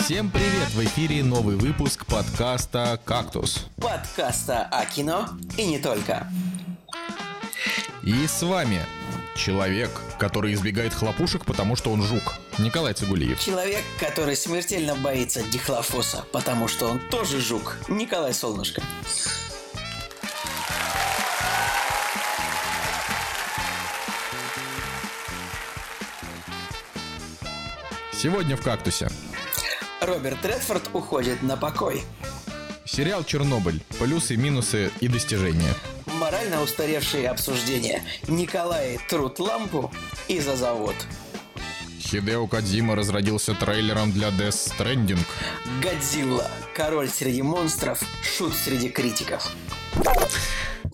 Всем привет! В эфире новый выпуск подкаста «Кактус». Подкаста о кино и не только. И с вами человек, который избегает хлопушек, потому что он жук. Николай Цигулиев. Человек, который смертельно боится дихлофоса, потому что он тоже жук. Николай Солнышко. Сегодня в «Кактусе». Роберт Редфорд уходит на покой. Сериал «Чернобыль. Плюсы, минусы и достижения». Морально устаревшие обсуждения. Николай трут лампу и за завод. Хидео Кадзима разродился трейлером для Death Stranding. Годзилла. Король среди монстров. Шут среди критиков.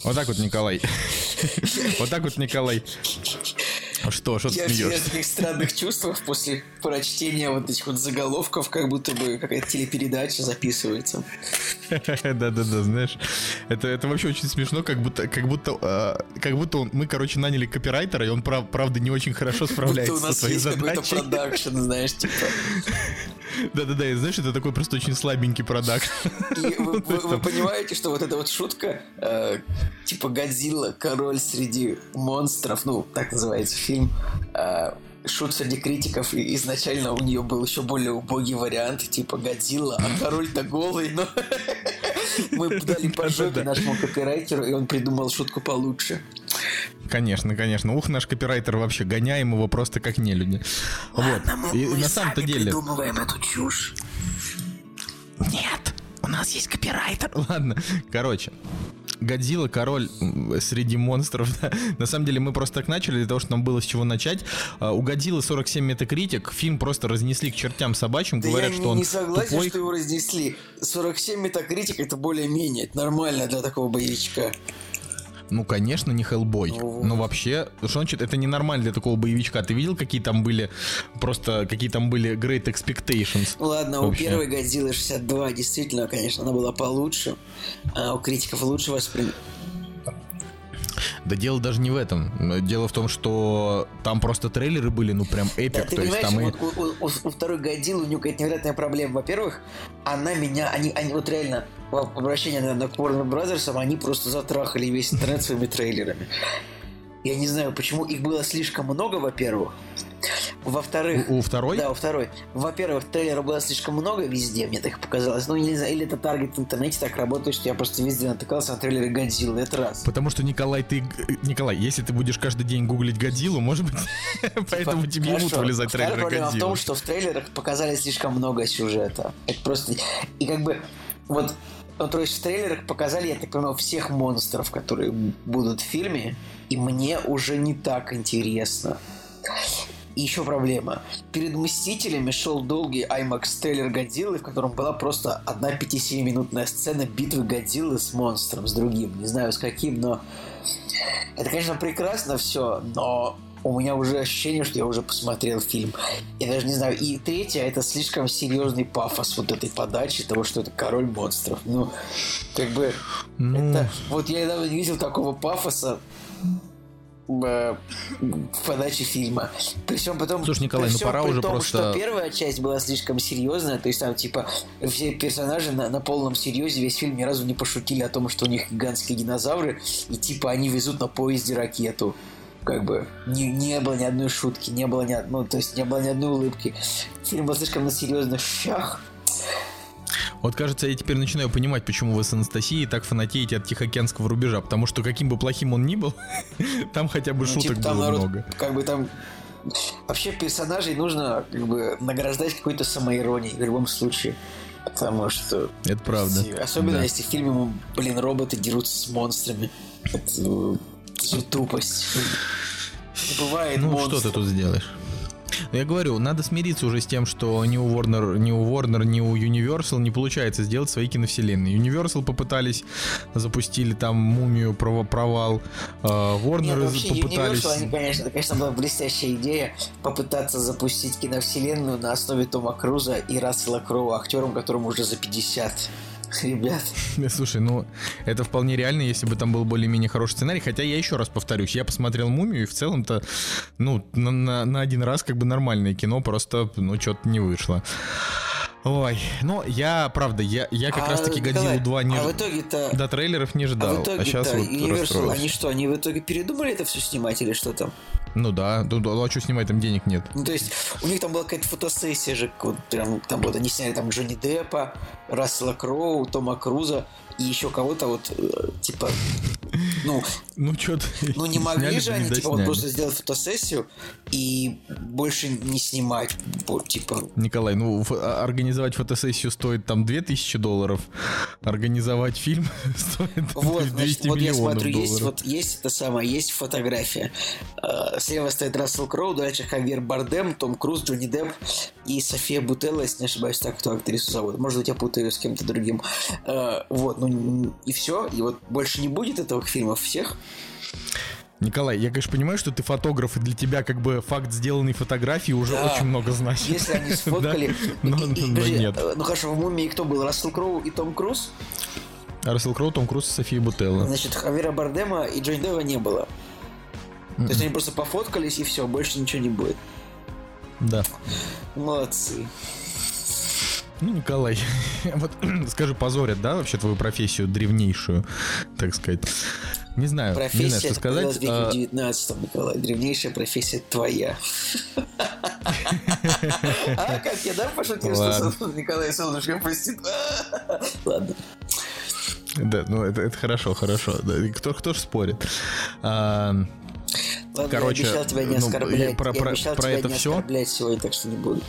Вот так вот, Николай. Вот так вот, Николай. Что, что ты Я всегда в смеешься? таких странных чувствах после прочтения вот этих вот заголовков, как будто бы какая-то телепередача записывается. Да-да-да, знаешь, это, это вообще очень смешно, как будто, как будто, а, как будто он, мы, короче, наняли копирайтера, и он, прав- правда, не очень хорошо справляется Будто у нас со своей есть какой-то задачей. продакшн, знаешь, типа. Да-да-да, и знаешь, это такой просто очень слабенький продакт. И вы, понимаете, что вот эта вот шутка, э, типа Годзилла, король среди монстров, ну, так называется фильм, э, шут среди критиков, и изначально у нее был еще более убогий вариант, типа Годзилла, а король-то голый, но мы дали по жопе нашему копирайтеру, и он придумал шутку получше. Конечно, конечно. Ух, наш копирайтер вообще, гоняем его просто как нелюди. Вот. И, и на самом-то деле... придумываем эту чушь. Нет, у нас есть копирайтер. Ладно, короче. Годзилла, король среди монстров. да. На самом деле мы просто так начали, для того, чтобы нам было с чего начать. А, У Годзиллы 47 метакритик. Фильм просто разнесли к чертям собачьим. Да Говорят, я что не, он не согласен, тупой. что его разнесли. 47 метакритик это более-менее, это нормально для такого боевичка. Ну, конечно, не Хеллбой. Ну. Но вообще, что значит, это ненормально для такого боевичка. Ты видел, какие там были, просто, какие там были Great Expectations? Ну ладно, у Вообще. первой Годзиллы 62 действительно, конечно, она была получше, а у критиков лучше восприняли. Да дело даже не в этом. Дело в том, что там просто трейлеры были, ну, прям эпик. Да, ты то есть там и... вот у, у- у- у второй Годзиллы у нее какая-то невероятная проблема. Во-первых, она меня, они, они вот реально, в обращении на, на Warner Brothers, они просто затрахали весь интернет своими трейлерами. Я не знаю, почему их было слишком много, во-первых. Во-вторых, У, у второй? Да, у второй. Во-первых, трейлеров было слишком много везде, мне так показалось. Ну, не знаю, или это таргет в интернете так работает, что я просто везде натыкался на трейлеры Годзиллы. Это раз. Потому что, Николай, ты... Николай, если ты будешь каждый день гуглить Годзиллу, может быть, поэтому тебе будут вылезать трейлеры проблема в том, Годзиллы. что в трейлерах показали слишком много сюжета. Это просто... И как бы... Вот ну, то есть в трейлерах показали, я так понимаю, всех монстров, которые будут в фильме, и мне уже не так интересно. И еще проблема. Перед «Мстителями» шел долгий IMAX трейлер Годзиллы, в котором была просто одна 5-7-минутная сцена битвы Годзиллы с монстром, с другим. Не знаю с каким, но... Это, конечно, прекрасно все, но у меня уже ощущение, что я уже посмотрел фильм. Я даже не знаю. И третье, это слишком серьезный пафос вот этой подачи, того, что это король монстров. Ну, как бы... Ну, Это, вот я недавно не видел такого пафоса э, в подаче фильма. При всем потом, Слушай, Николай, ну пора уже том, просто- что первая часть была слишком серьезная, то есть там типа все персонажи на, на полном серьезе весь фильм ни разу не пошутили о том, что у них гигантские динозавры, и типа они везут на поезде ракету. Как бы не, не было ни одной шутки, не было ни од- ну, то есть не было ни одной улыбки. Фильм был слишком на серьезных щах. Вот кажется, я теперь начинаю понимать, почему вы с Анастасией так фанатеете от Тихоокеанского рубежа. Потому что каким бы плохим он ни был, там хотя бы Ну, шуток типа, там было народ, много. Как бы там вообще персонажей нужно как бы награждать какой-то самоиронией в любом случае. Потому что Это правда. особенно Да. если в фильме, блин, роботы дерутся с монстрами. Это э, же тупость. Не бывает Ну, монстров. что ты тут сделаешь? Я говорю, надо смириться уже с тем, что ни у Warner, ни у Warner, ни у Universal не получается сделать свои киновселенные. Universal попытались, запустили там мумию, провал. э, Warner Нет, вообще, попытались. Universal, конечно, это, конечно, была блестящая идея попытаться запустить киновселенную на основе Тома Круза и Рассела Кроу, актером, которому уже за 50. Ребят, Слушай, ну это вполне реально, если бы там был более-менее хороший сценарий. Хотя я еще раз повторюсь, я посмотрел мумию и в целом-то, ну, на, на- на один раз как бы нормальное кино, просто, ну, что-то не вышло. Ой, ну я, правда, я, я как А, раз таки Годзиллу 2 не а в итоге-то... до трейлеров не А ждал, в а, итоге-то сейчас вот Universal, они что, они в итоге передумали это все снимать или что там? Ну да, ну, да, ну а что снимать, там денег нет. Ну, то есть, у них там была какая-то фотосессия же, вот, прям, там вот они сняли там Джонни Деппа, Рассела Кроу, Тома Круза и еще кого-то вот, э, типа, ну, Ну что-то... ну не могли же они, типа, вот просто сделать фотосессию и больше не снимать, типа, Николай, ну а- организовать фотосессию стоит там 2000 долларов, организовать фильм стоит Вот, 200 значит, вот я смотрю, долларов. есть вот есть это самое, есть фотография. Э, Слева стоит Рассел Кроу, дальше Хавьер Бардем, Том Круз, Джонни Депп и София Бутелла, если не ошибаюсь, так кто актрису зовут. Может быть, я путаю с кем-то другим. Э, Вот, ну н- и все. И вот больше не будет этого фильмов всех. Николай, я, конечно, понимаю, что ты фотограф, и для тебя как бы факт сделанной фотографии уже Да. очень много значит. Если они сфоткали... Но- нет. э, Ну хорошо, в мумии кто был? Рассел Кроу и Том Круз? Рассел Кроу, Том Круз и София Бутелла. Значит, Хавьера Бардема и Джонни Деппа не было. То есть они просто пофоткались и все, больше ничего не будет. Да. Молодцы. Ну, Николай, вот скажи, позорят, да, вообще твою профессию древнейшую, так сказать? Не знаю, не знаю, Профессия что сказать. А, в 19 Николай. Древнейшая профессия твоя. А, как я, да, пошутил, что Николай Солнышко пустит? Ладно. Да, ну это, это хорошо, хорошо. Да, кто, кто ж спорит? А, Ладно, Короче, я обещал тебя не ну, оскорблять. про- я про- обещал про тебя это не всё? оскорблять сегодня, так что не буду.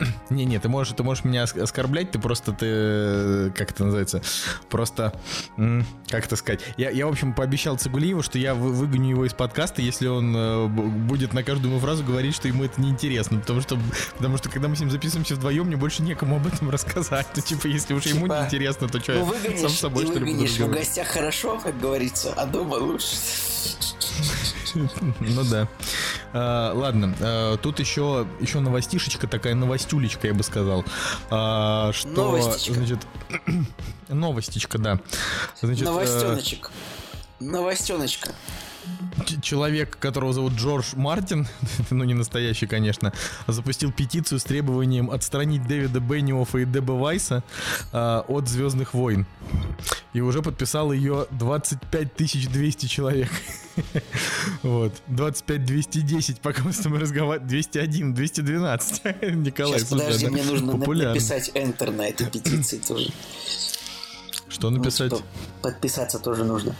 Не-не, ты можешь, ты можешь меня ос- оскорблять, ты просто, ты, э, как это называется, просто, как это сказать, я, я, в общем, пообещал Цигулиеву, что я вы- выгоню его из подкаста, если он э, будет на каждую мою фразу говорить, что ему это неинтересно, потому что, потому что, когда мы с ним записываемся вдвоем, мне больше некому об этом рассказать, ну, типа, если уж ему Типа, неинтересно, то что, Ну, выгонишь, сам собой, что ли, выгонишь. В гостях хорошо, как говорится, а дома лучше. Ну да. А, ладно, а, тут еще, еще новостишечка, такая новостюлечка, я бы сказал. А, что, Новостичка. значит, новостичка, да. Значит, э, Новостеночек. Новостеночка. Человек, которого зовут Джордж Мартин, ну не настоящий, конечно, запустил петицию с требованием отстранить Дэвида Бенниофа и Деба Вайса а, от Звездных войн. И уже подписал ее 25 200 человек. Вот. 25 210, пока мы с тобой разговариваем. 201, 212. Николай, Сейчас, слушай, подожди, мне нужно популярно. написать Enter на этой петиции тоже. Что Ну, написать? что, подписаться тоже нужно.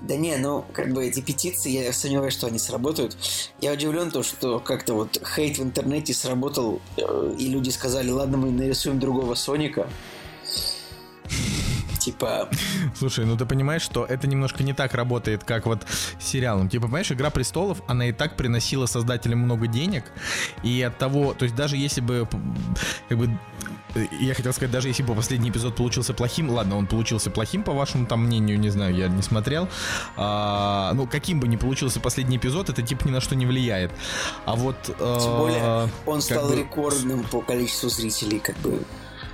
Да не, ну, как бы эти петиции, я сомневаюсь, что они сработают. Я удивлен то, что как-то вот хейт в интернете сработал, э, и люди сказали, ладно, мы нарисуем другого Соника. Типа, Слушай, ну ты понимаешь, что это немножко не так работает, как вот с сериалом. Типа, понимаешь, Игра престолов, она и так приносила создателям много денег, и от того, то есть даже если бы, как бы, э, я хотел сказать, даже если бы последний эпизод получился плохим, ладно, он получился плохим, по вашему там мнению, не знаю, я не смотрел, а, ну, каким бы ни получился последний эпизод, это типа ни на что не влияет. А вот... э, тем более, он стал бы- рекордным по количеству зрителей, как бы,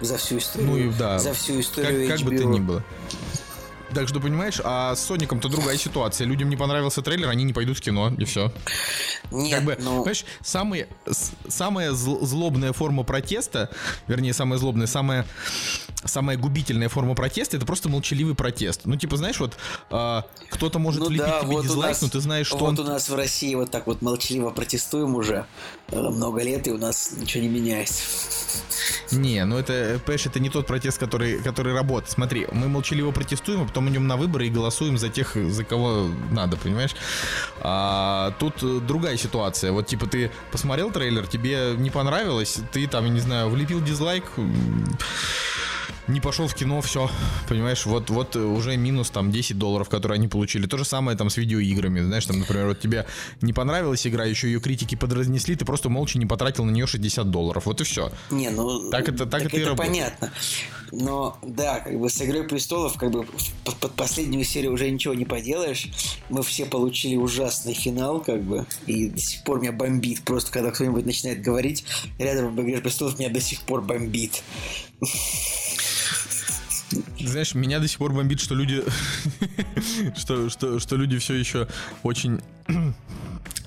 за всю историю. Ну и да. За всю Как, историю как бы HBO. то ни было. Так что, понимаешь, а с Соником-то другая ситуация. Людям не понравился трейлер, они не пойдут в кино, и все. Нет, Как бы, ну, понимаешь, самые, самая зл- злобная форма протеста, вернее, самая злобная, самая, самая губительная форма протеста, это просто молчаливый протест. Ну, типа, знаешь, вот а, кто-то может ну влепить да, тебе вот дизлайк, нас, но ты знаешь, что вот он... у нас в России вот так вот молчаливо протестуем уже э, много лет, и у нас ничего не меняется. Не, ну это, э, понимаешь, это не тот протест, который, который работает. Смотри, мы молчаливо протестуем, а потом идем на выборы и голосуем за тех, за кого надо, понимаешь? А тут э, другая ситуация. Вот типа ты посмотрел трейлер, тебе не понравилось, ты там, я не знаю, влепил дизлайк, не пошел в кино, все, понимаешь, вот, вот уже минус там 10 долларов, которые они получили. То же самое там с видеоиграми, знаешь, там, например, вот тебе не понравилась игра, еще ее критики подразнесли, ты просто молча не потратил на нее 60 долларов, вот и все. Не, ну Так это- так это и работает. понятно. Но да, как бы с Игрой престолов, как бы под, под последнюю серию уже ничего не поделаешь. Мы все получили ужасный финал, как бы, и до сих пор меня бомбит. Просто когда кто-нибудь начинает говорить рядом об Игре престолов, меня до сих пор бомбит. Знаешь, меня до сих пор бомбит, что люди, что, что, что люди все еще очень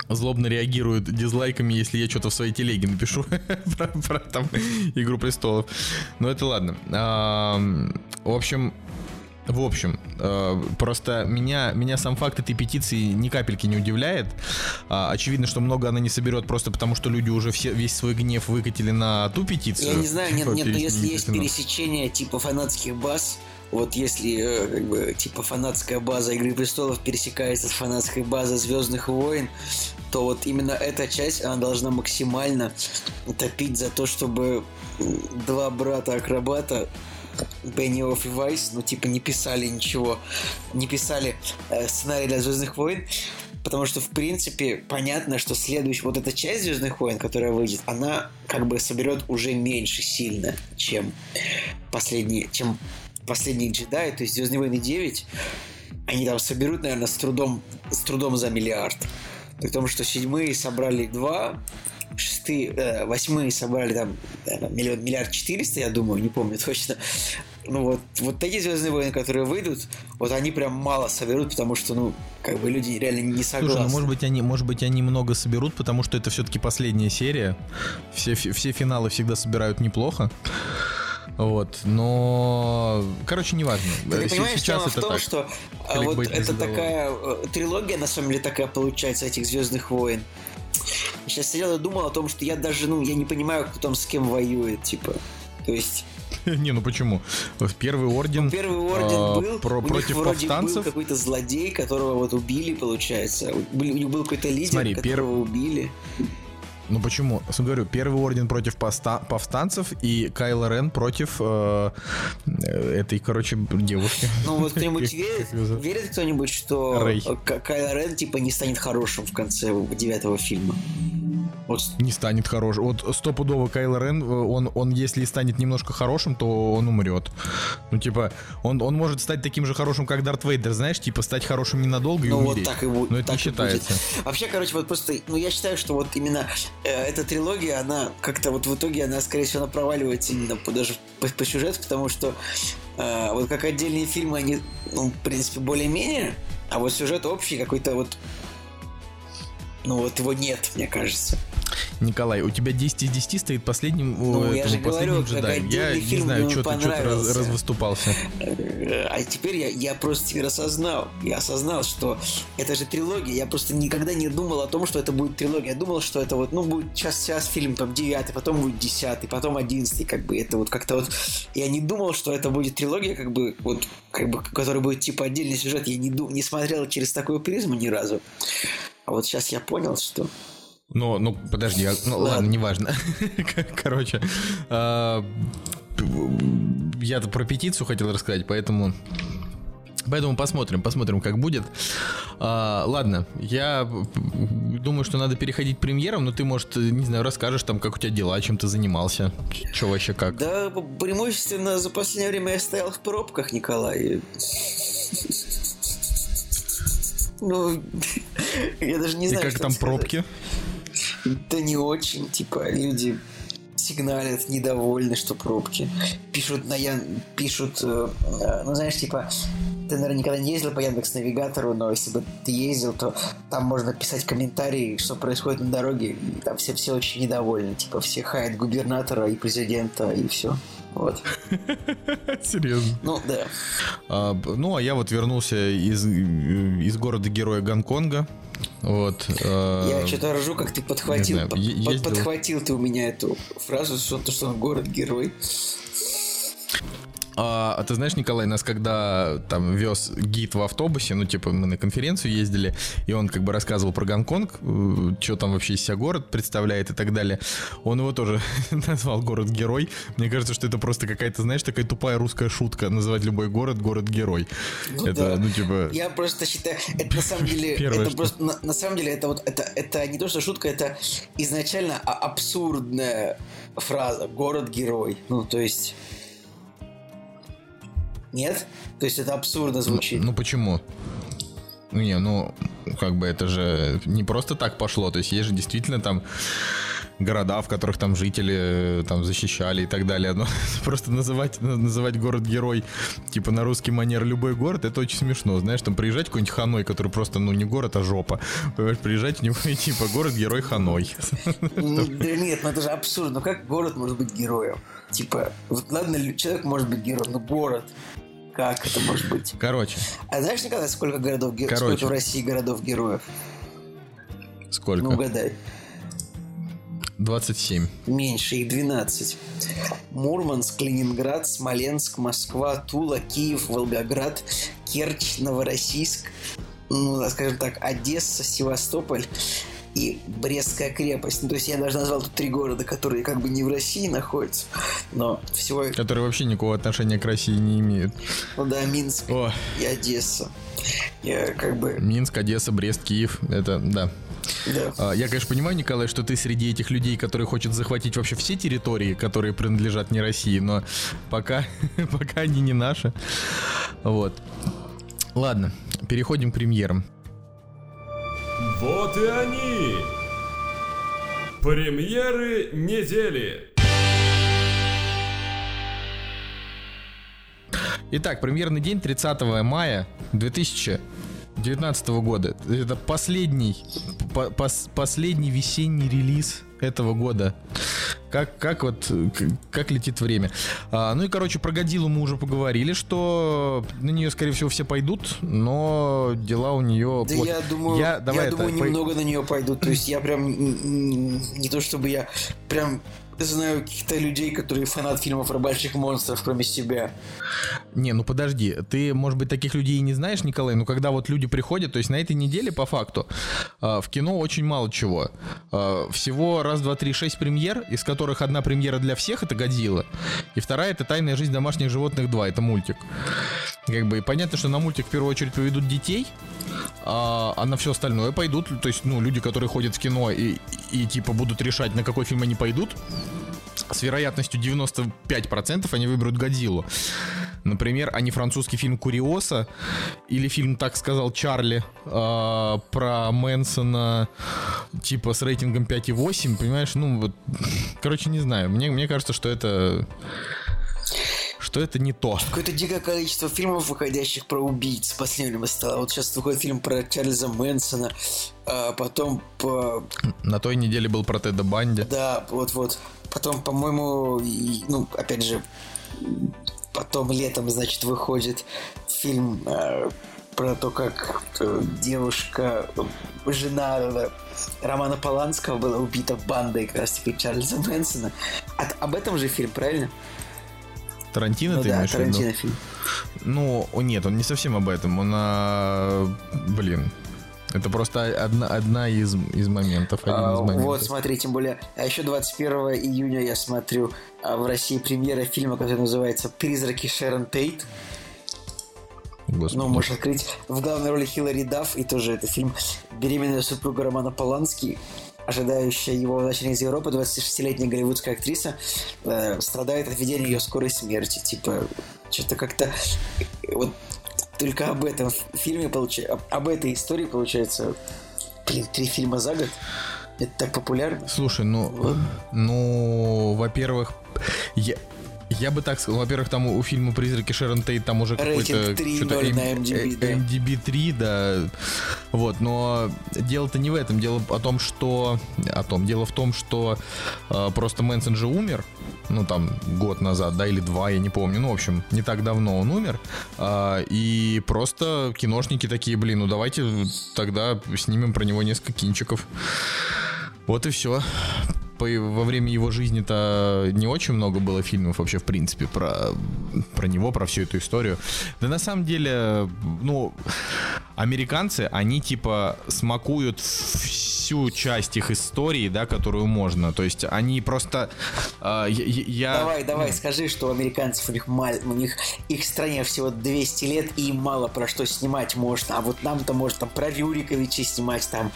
злобно реагируют дизлайками, если я что-то в своей телеге напишу про, про там Игру престолов. Но это ладно. А, в общем, в общем, э, просто меня, меня сам факт этой петиции ни капельки не удивляет. А, очевидно, что много она не соберет просто потому, что люди уже все, весь свой гнев выкатили на ту петицию. Я не знаю, нет, нет, но если есть пересечение типа фанатских баз, вот если э, как бы типа фанатская база Игры престолов пересекается с фанатской базой Звездных войн, то вот именно эта часть она должна максимально топить за то, чтобы два брата акробата Бенниофф и Вайс, ну, типа, не писали ничего, не писали э, сценарий для Звездных войн, потому что, в принципе, понятно, что следующая, вот эта часть Звездных войн, которая выйдет, она как бы соберет уже меньше сильно, чем последние, чем последние джедаи, то есть Звездные войны 9, они там соберут, наверное, с трудом, с трудом за миллиард. При том, что седьмые собрали два, шестые, э, восьмые собрали там наверное, миллион, миллиард четыреста, я думаю, не помню точно. Ну вот, вот такие Звездные войны, которые выйдут, вот они прям мало соберут, потому что, ну, как бы люди реально не согласны. Слушай, ну, может быть, они, может быть, они много соберут, потому что это все-таки последняя серия. Все, все финалы всегда собирают неплохо. Вот, но, короче, неважно. Ты понимаешь, Сейчас это в том, так. что а, вот это такая э, трилогия, на самом деле, такая получается этих Звездных войн. Сейчас сидел и думал о том, что я даже, ну, я не понимаю, кто там с кем воюет, типа. То есть... Не, ну почему? Первый орден. Ну, первый орден а, был. Про, у против них вроде повстанцев. был какой-то злодей, которого вот убили, получается. У них был какой-то лидер, Смотри, которого пер... убили. Ну почему? Я говорю, первый орден против поста- повстанцев и Кайло Рен против э, этой, короче, девушки. Ну вот кто-нибудь верит, верит кто-нибудь, что Рэй. Кайло Рен типа не станет хорошим в конце девятого фильма? Вот. Не станет хорошим. Вот стопудово Кайло Рен, э, он, он если и станет немножко хорошим, то он умрет. Ну, типа, он, он может стать таким же хорошим, как Дарт Вейдер, знаешь, типа, стать хорошим ненадолго и ну, умереть. Вот так и будет. Но это не считается. Будет. Вообще, короче, вот просто, ну, я считаю, что вот именно э, эта трилогия, она как-то вот в итоге, она, скорее всего, она проваливается именно по, даже по, по сюжету, потому что э, вот как отдельные фильмы, они, ну, в принципе, более-менее, а вот сюжет общий какой-то вот ну вот его нет, мне кажется. Николай, у тебя 10 из 10 стоит последним, ну, этому, я же говорю, джедаем. Я не знаю, что ты, что раз, развыступался. А теперь я, я просто теперь осознал. Я осознал, что это же трилогия. Я просто никогда не думал о том, что это будет трилогия. Я думал, что это вот, ну, будет сейчас, сейчас фильм там 9, потом будет 10, потом 11, как бы это вот как-то вот... Я не думал, что это будет трилогия, как бы, вот, как бы, который будет типа отдельный сюжет. Я не, дум, не смотрел через такую призму ни разу. А вот сейчас я понял, что ну, ну, подожди, а, ну ладно, неважно. Короче, а, я-то про петицию хотел рассказать, поэтому Поэтому посмотрим, посмотрим, как будет. А, ладно, я думаю, что надо переходить к премьерам, но ты, может, не знаю, расскажешь там, как у тебя дела, чем ты занимался, что вообще как. Да, преимущественно за последнее время я стоял в пробках, Николай. Ну, я даже не знаю, И как там пробки? Да не очень, типа, люди сигналят, недовольны, что пробки. Пишут на Ян... пишут, э, э, ну знаешь, типа, ты, наверное, никогда не ездил по Яндекс Навигатору, но если бы ты ездил, то там можно писать комментарии, что происходит на дороге, и там все, все очень недовольны, типа, все хаят губернатора и президента, и все. Вот. Серьезно? Ну, да. А, ну, а я вот вернулся из, из города-героя Гонконга. Вот. Э, я что-то ржу, как ты подхватил. Знаю, под, ездил... Подхватил ты у меня эту фразу, что, то, что он город-герой. А, а ты знаешь, Николай, нас когда там вез гид в автобусе, ну, типа, мы на конференцию ездили, и он как бы рассказывал про Гонконг, э, что там вообще из себя город представляет и так далее. Он его тоже назвал город-герой. Мне кажется, что это просто какая-то, знаешь, такая тупая русская шутка, называть любой город город-герой. Ну, это, да. ну, типа... Я просто считаю, это на самом деле, Первое, это просто, на, на самом деле, это вот, это, это не то, что шутка, это изначально абсурдная фраза «город-герой». Ну, то есть... Нет? То есть это абсурдно звучит. Ну, ну почему? Не, ну, как бы это же не просто так пошло, то есть есть же действительно там города, в которых там жители э, там защищали и так далее. Но просто называть, называть город-герой типа на русский манер любой город, это очень смешно. Знаешь, там приезжать какой-нибудь Ханой, который просто, ну, не город, а жопа. Понимаешь, приезжать в него и типа город-герой Ханой. Да нет, ну это же абсурдно. Ну как город может быть героем? Типа, вот ладно, человек может быть героем, но город как это может быть? Короче. А знаешь, Николай, сколько городов героев? Сколько в России городов-героев? Сколько? Ну, угадай. 27. Меньше, их 12. Мурманск, Ленинград, Смоленск, Москва, Тула, Киев, Волгоград, Керчь, Новороссийск, ну, скажем так, Одесса, Севастополь и Брестская крепость. Ну, то есть я даже назвал тут три города, которые как бы не в России находятся, но всего... Которые вообще никакого отношения к России не имеют. Ну да, Минск О. и Одесса. Я как бы... Минск, Одесса, Брест, Киев. Это, да. Да. А, я, конечно, понимаю, Николай, что ты среди этих людей, которые хотят захватить вообще все территории, которые принадлежат не России, но пока, пока они не наши. Вот. Ладно, переходим к премьерам. Вот и они! Премьеры недели! Итак, премьерный день 30 мая 2019 года. Это последний, по, пос, последний весенний релиз этого года. Как, как вот, как летит время. А, ну и, короче, про Годилу мы уже поговорили, что на нее, скорее всего, все пойдут, но дела у нее... Да я думаю, я, давай я это, думаю, немного по... на нее пойдут. То есть я прям, не то чтобы я прям знаю каких-то людей, которые фанат фильмов про больших монстров, кроме себя. Не, ну подожди, ты, может быть, таких людей и не знаешь, Николай, но когда вот люди приходят, то есть на этой неделе, по факту, а, в кино очень мало чего. А, всего раз, два, три, шесть премьер, из которых одна премьера для всех, это «Годзилла», и вторая — это «Тайная жизнь домашних животных 2», это мультик. Как бы, и понятно, что на мультик в первую очередь поведут детей, а, а на все остальное пойдут, то есть, ну, люди, которые ходят в кино и, и, и типа будут решать, на какой фильм они пойдут, с вероятностью 95% они выберут Годзиллу. Например, а не французский фильм Куриоса или фильм «Так сказал Чарли» э, про Мэнсона типа с рейтингом 5,8, понимаешь? Ну, вот, короче, не знаю. Мне, мне кажется, что это что это не то. Какое-то дикое количество фильмов, выходящих про убийц последнего стало. Вот сейчас выходит фильм про Чарльза Мэнсона, а потом по... На той неделе был про Теда Банди. Да, вот-вот. Потом, по-моему, ну, опять же, потом летом, значит, выходит фильм э, про то, как э, девушка, жена э, Романа Поланского была убита бандой как раз-таки Чарльза Мэнсона. От, об этом же фильм, правильно? Тарантино ну, ты да, имеешь Тарантино в виду? фильм. Ну, нет, он не совсем об этом. Он, а, блин, это просто одна, одна из, из моментов. Один а, из моментов. Вот, смотри, тем более, а еще 21 июня я смотрю а, в России премьера фильма, который называется «Призраки Шерон Тейт». Господи. Ну, можешь открыть. В главной роли Хиллари Дафф, и тоже это фильм «Беременная супруга Романа Полански», ожидающая его возвращения из Европы, 26-летняя голливудская актриса, э, страдает от видения ее скорой смерти. Типа, что-то как-то... Вот только об этом фильме получается, об этой истории получается, блин, три фильма за год. Это так популярно. Слушай, ну, вот. ну, во-первых, я, я бы так сказал, во-первых, там у фильма «Призраки Шерон Тейт» там уже какой-то... что-то М- на MDB, да. MDB 3, да. Вот, но дело-то не в этом. Дело о том, что... О том. Дело в том, что э, просто Мэнсон же умер, ну, там, год назад, да, или два, я не помню. Ну, в общем, не так давно он умер. Э, и просто киношники такие, блин, ну, давайте тогда снимем про него несколько кинчиков. Вот и все по, во время его жизни-то не очень много было фильмов вообще, в принципе, про, про него, про всю эту историю. Да на самом деле, ну, американцы, они типа смакуют всю часть их истории, да, которую можно. То есть они просто... Э, я... Давай, давай, скажи, что у американцев у них мал... у них их стране всего 200 лет и мало про что снимать можно. А вот нам-то может там про Рюриковича снимать, там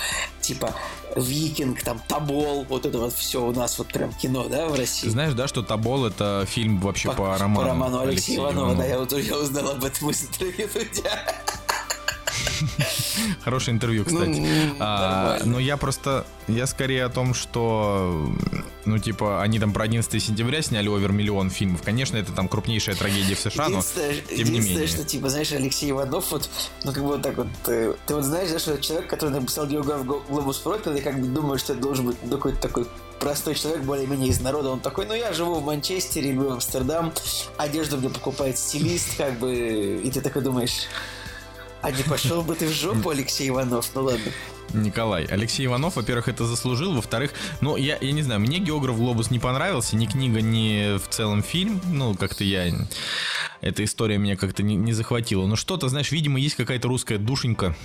типа Викинг, там Табол, вот это вот все у нас вот прям кино, да, в России. Ты знаешь, да, что Табол это фильм вообще по, по роману. По роману Алексея, Алексея Иванова, Иванова, да, я вот я узнал об этом из интервью Хорошее интервью, кстати. Ну, А, нормально. но я просто, я скорее о том, что, ну, типа, они там про 11 сентября сняли овер миллион фильмов. Конечно, это там крупнейшая трагедия в США, но тем не менее. что, типа, знаешь, Алексей Иванов, вот, ну, как бы вот так вот, э, ты вот знаешь, да, что человек, который написал Глобус пропил, и как бы думаешь, что это должен быть какой-то такой простой человек, более-менее из народа, он такой, ну, я живу в Манчестере, люблю Амстердам, одежду мне покупает стилист, как бы, и ты такой думаешь, а не пошел бы ты в жопу, Алексей Иванов, ну ладно. Николай. Алексей Иванов, во-первых, это заслужил, во-вторых, ну, я, я не знаю, мне «Географ Глобус» не понравился, ни книга, ни в целом фильм, ну, как-то я... Эта история меня как-то не, не захватила. Но что-то, знаешь, видимо, есть какая-то русская душенька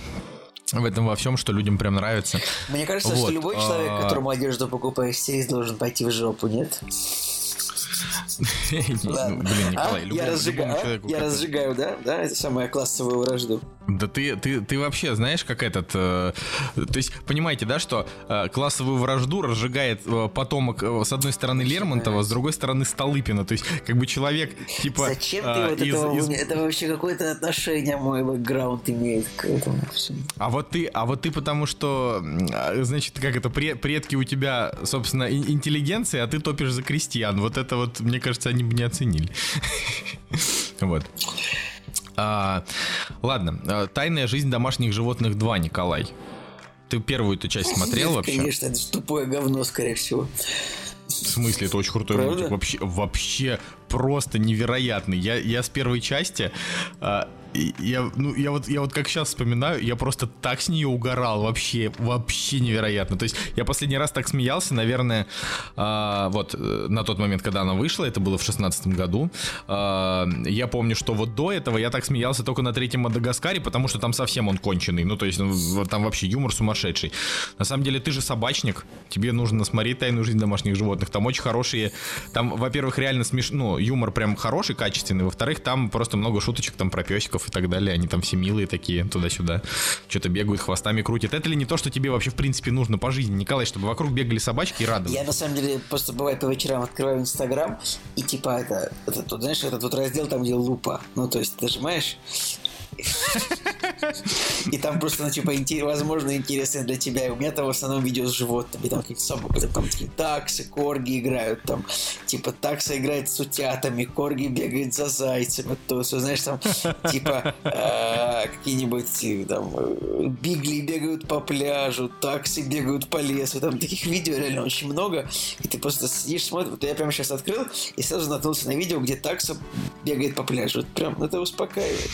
в этом во всем, что людям прям нравится. Мне кажется, Вот, что любой человек, а- которому одежду покупает стилист, должен пойти в жопу, нет? Блин, А? Николай, я разжигаю, а? разжигаю, да? Да, это самая классовую вражду. Да ты, ты, ты вообще знаешь, как этот... э, то есть, понимаете, да, что э, классовую вражду разжигает э, потомок, э, с одной стороны, Лермонтова, с другой стороны, Столыпина. То есть, как бы человек, типа... Зачем э, ты вот из- этого... из- Это вообще какое-то отношение мой бэкграунд имеет к этому всему. А вот ты, а вот ты потому что, а, значит, как это, пре- предки у тебя, собственно, ин- интеллигенция, а ты топишь за крестьян. Вот это вот, мне кажется, они бы не оценили. Вот. А, Ладно, а, тайная жизнь домашних животных 2, Николай. Ты первую эту часть смотрел Нет, вообще? Конечно, это тупое говно, скорее всего. В смысле, это очень крутой Правда? мультик. Вообще, вообще просто невероятный. Я, я с первой части, а, я, ну, я вот, я вот как сейчас вспоминаю, я просто так с нее угорал. Вообще, вообще невероятно. То есть, я последний раз так смеялся, наверное, а, вот, э, на тот момент, когда она вышла, это было в шестнадцатом году. А, я помню, что вот до этого я так смеялся только на третьем Мадагаскаре, потому что там совсем он конченый. Ну, то есть, ну, вот там вообще юмор сумасшедший. На самом деле, ты же собачник, тебе нужно смотреть «Тайную жизнь домашних животных». Там очень хорошие, там, во-первых, реально смешно, ну, юмор прям хороший, качественный, во-вторых, там просто много шуточек там про песиков и так далее, они там все милые такие, туда-сюда, что-то бегают, хвостами крутят. Это ли не то, что тебе вообще, в принципе, нужно по жизни, Николай, чтобы вокруг бегали собачки и радовались? Я на самом деле просто бывает по вечерам открываю Инстаграм и типа это, это знаешь, этот вот раздел там, где лупа. Ну, то есть, нажимаешь, и там просто, ну, типа, возможно, интересно для тебя. И у меня там в основном видео с животными. Там какие-то собаки, там, такие таксы, корги играют. Там, типа, такса играет с утятами, корги бегает за зайцами. То, все, знаешь, там, типа, э, какие-нибудь, там, бигли бегают по пляжу, таксы бегают по лесу. Там таких видео реально очень много. И ты просто сидишь, смотришь. Вот я прямо сейчас открыл и сразу наткнулся на видео, где такса бегает по пляжу. Вот прям это успокаивает.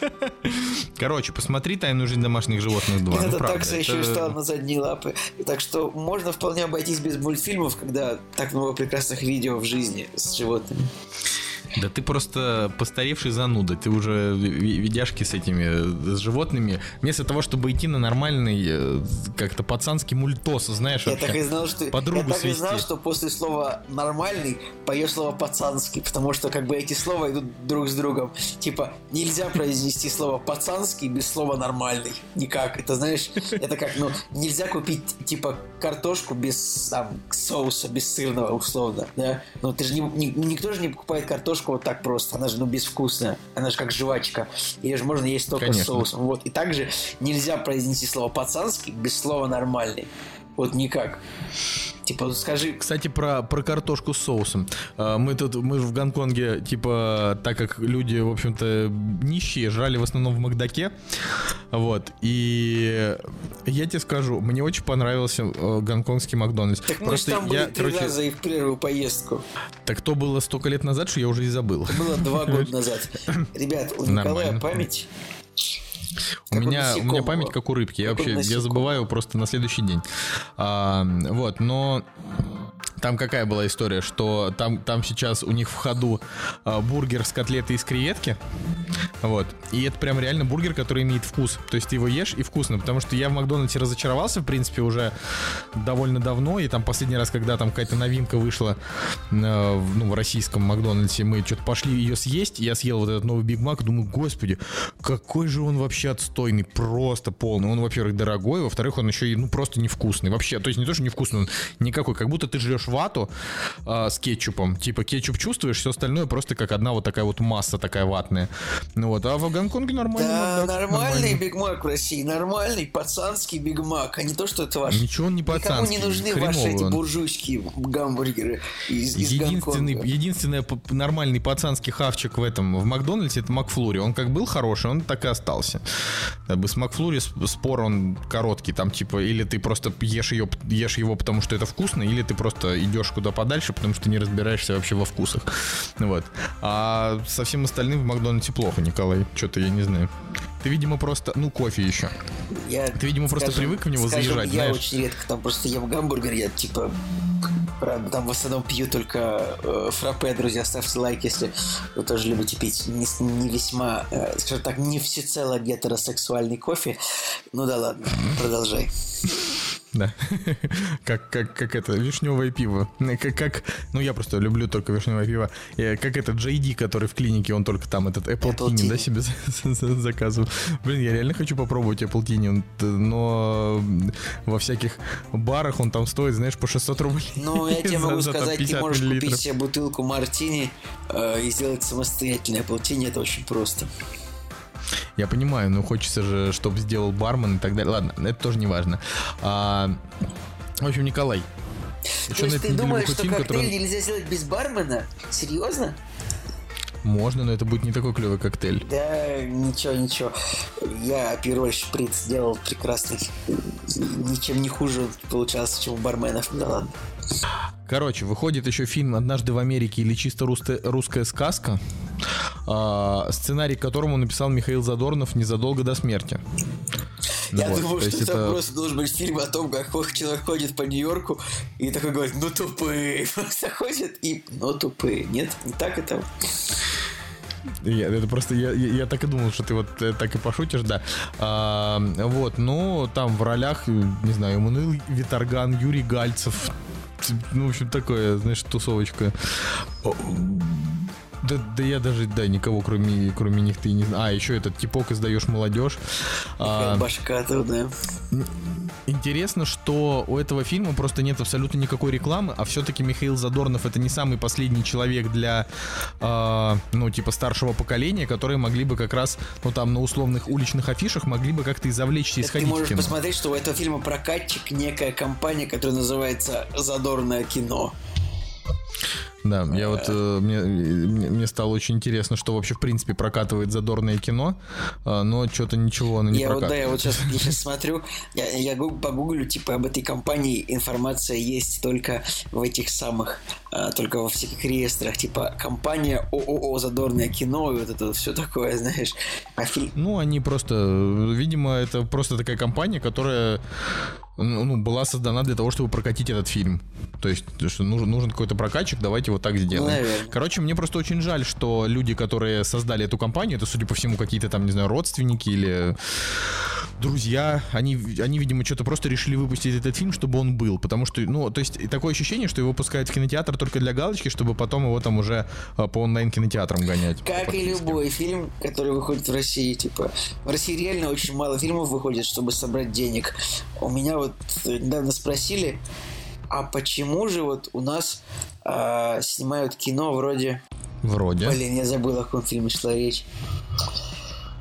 Короче, посмотри «Тайную жизнь домашних животных 2». И Ну, такса еще и это- встала на задние лапы. Так что можно вполне обойтись без мультфильмов, когда так много прекрасных видео в жизни с животными. Да ты просто постаревший зануда. Ты уже ви- видяшки с этими, э, с животными. Вместо того, чтобы идти на нормальный, э, как-то пацанский мультос, знаешь, Я вообще. так и знал, что Подругу я так и знал, свести. что после слова нормальный поешь слово пацанский, потому что как бы эти слова идут друг с другом. Типа нельзя произнести слово пацанский без слова нормальный. Никак. Это знаешь, это как, ну, нельзя купить типа картошку без там соуса, без сырного, условно. Да? Ну ты же не, не- никто же не покупает картошку вот так просто. Она же ну безвкусная. Она же как жвачка. Ее же можно есть только Конечно. с соусом. Вот. И также нельзя произнести слово пацанский без слова нормальный. Вот никак. Типа, скажи, Кстати, про, про картошку с соусом. А, Мы тут, мы в Гонконге, типа, так как люди, в общем-то, нищие, жрали в основном в Макдаке. Вот. И я тебе скажу, мне очень понравился э, гонконгский Макдональдс. так мы же там были я, три раза и в первую поездку. Так то было столько лет назад, что я уже и забыл. Было два года назад. Ребят, у Николая память. У Как меня, у меня память как у рыбки. Я Как вообще я забываю просто на следующий день. А, вот, но там какая была история, что там, там сейчас у них в ходу а, бургер с котлетой из креветки. Вот. И это прям реально бургер, который имеет вкус. То есть ты его ешь и вкусно. Потому что я в Макдональдсе разочаровался, в принципе, уже довольно давно. И там последний раз, когда там какая-то новинка вышла э, ну, в российском Макдональдсе, мы что-то пошли ее съесть. Я съел вот этот новый Биг Мак, думаю, господи, какой же он вообще отстойный, просто полный. Он, во-первых, дорогой, во-вторых, он еще и, ну, просто невкусный. Вообще, то есть не то, что невкусный, он никакой, как будто ты жрешь вату а, с кетчупом. Типа кетчуп чувствуешь, все остальное просто как одна вот такая вот масса такая ватная. Ну вот, а в Гонконге нормальный Да, Макдак, нормальный. Биг Мак в России, нормальный пацанский Биг Мак, а не то, что это ваш. Ничего он не Никому пацанский, не нужны хреновый ваши эти буржуйские гамбургеры из, из Единственный, Гонконга. единственный нормальный пацанский хавчик в этом, в Макдональдсе, это Макфлури. Он как был хороший, он так и остался. Как бы с Макфлури спор, он короткий. Там типа, или ты просто ешь, ее, ешь его, потому что это вкусно, или ты просто идешь куда подальше, потому что не разбираешься вообще во вкусах. Вот. А со всем остальным в Макдональдсе плохо, Николай. Что-то я не знаю. Ты, видимо, просто... Ну, кофе еще. Я, Ты, видимо, просто привык в него скажем, заезжать, Я знаешь. очень редко там просто ем гамбургер, я типа правда, там в основном пью только э, фраппе, друзья, ставьте лайк, если вы тоже любите пить не, не весьма, э, скажем так, не всецело гетеросексуальный кофе. Ну да ладно, продолжай. Да. как, как, как это, вишневое пиво. Как, как, ну, я просто люблю только вишневое пиво. Э, Как этот Ди, который в клинике, он только там этот Apple, Apple Tini, Tini. да, себе за- за- заказывал. Блин, я реально хочу попробовать Apple Tini, но во всяких барах он там стоит, знаешь, по 600 рублей. Ну, я тебе могу сказать, ты 50 можешь купить себе бутылку мартини э, и сделать самостоятельное полтини, это очень просто. Я понимаю, но хочется же, чтобы сделал бармен и так далее. Ладно, это тоже не важно. А, в общем, Николай. То есть ты думаешь, что фильм, коктейль который... нельзя сделать без бармена? Серьезно? Можно, но это будет не такой клевый коктейль. Да, ничего, ничего. Я первый шприц сделал прекрасный. Ничем не хуже получался, чем у барменов. Да ладно. Короче, выходит еще фильм «Однажды в Америке» или «Чисто русская, сказка», а, сценарий к которому написал Михаил Задорнов незадолго до смерти. Ну Я вот, думал, то что это это- просто должен быть фильм о том, как человек ходит по Нью-Йорку и такой говорит, ну тупые. Просто ходит и, ну тупые. Нет, не так это. Я, это просто я, я, я так и думал, что ты вот э, так и пошутишь, да. А, вот, ну там в ролях, не знаю, Эммануил Виторган, Юрий Гальцев. Ну, в общем, такое, знаешь, тусовочка. Да, да я даже, да, никого кроме, кроме них ты не знаю. А, еще этот типок издаешь молодежь. А, Башка тут, да. Интересно, что у этого фильма просто нет абсолютно никакой рекламы, а все-таки Михаил Задорнов это не самый последний человек для, э, ну, типа, старшего поколения, которые могли бы как раз, ну, там, на условных уличных афишах могли бы как-то и завлечься и Ты сходить в можешь посмотреть, что у этого фильма прокатчик некая компания, которая называется «Задорное кино». Да, я вот, э, мне, мне, стало очень интересно, что вообще, в принципе, прокатывает задорное кино, э, но что-то ничего оно не я вот, да, прокатывает. я вот сейчас, я сейчас смотрю, я, я гу- погуглю, типа, об этой компании информация есть только в этих самых, а, только во всяких реестрах, типа, компания ООО «Задорное кино» и вот это все такое, знаешь. А. Ну, они просто, э, видимо, это просто такая компания, которая ну, ну, была создана для того, чтобы прокатить этот фильм. То есть, что нужен, нужен какой-то прокатчик, давайте вот так сделаем. Наверное. Короче, мне просто очень жаль, что люди, которые создали эту компанию, это, судя по всему, какие-то там, не знаю, родственники или друзья, они, они, видимо, что-то просто решили выпустить этот фильм, чтобы он был. Потому что, ну, то есть, такое ощущение, что его пускают в кинотеатр только для галочки, чтобы потом его там уже а, по онлайн-кинотеатрам гонять. Как и любой фильм, который выходит в России, типа, в России реально очень мало фильмов выходит, чтобы собрать денег. У меня вот недавно спросили, а почему же вот у нас а, снимают кино вроде... Вроде. Блин, я забыл, о каком фильме шла речь.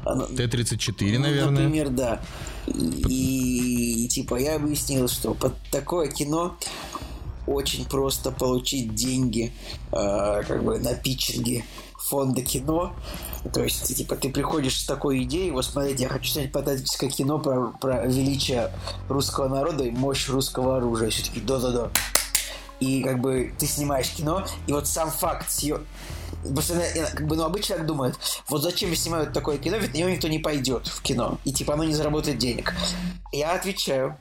Оно- Т-34, ну, наверное. Например, да. И, и, типа я объяснил, что под такое кино очень просто получить деньги э, как бы на питчинге фонда кино. То есть, типа, ты приходишь с такой идеей, вот смотрите, я хочу снять патриотическое кино про, про величие русского народа и мощь русского оружия. Все таки да-да-да. И как бы ты снимаешь кино, и вот сам факт съё- Просто, как бы, ну, обычно так думают, вот зачем снимают такое кино, ведь на него никто не пойдет в кино, и типа оно не заработает денег. Я отвечаю,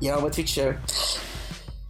я вам отвечаю.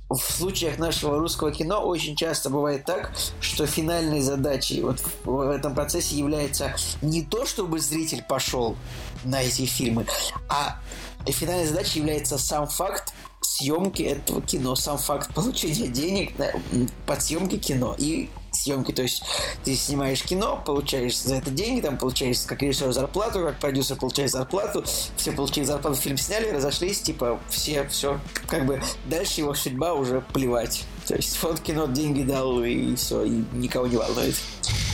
В случаях нашего русского кино очень часто бывает так, что финальной задачей вот в этом процессе является не то, чтобы зритель пошел на эти фильмы, а финальной задачей является сам факт съемки этого кино, сам факт получения денег на, м, под съемки кино. И съемки. То есть ты снимаешь кино, получаешь за это деньги, там получаешь как режиссер зарплату, как продюсер получаешь зарплату, все получили зарплату, фильм сняли, разошлись, типа все, все, как бы дальше его судьба уже плевать. То есть фонд кино деньги дал и все, и никого не волнует.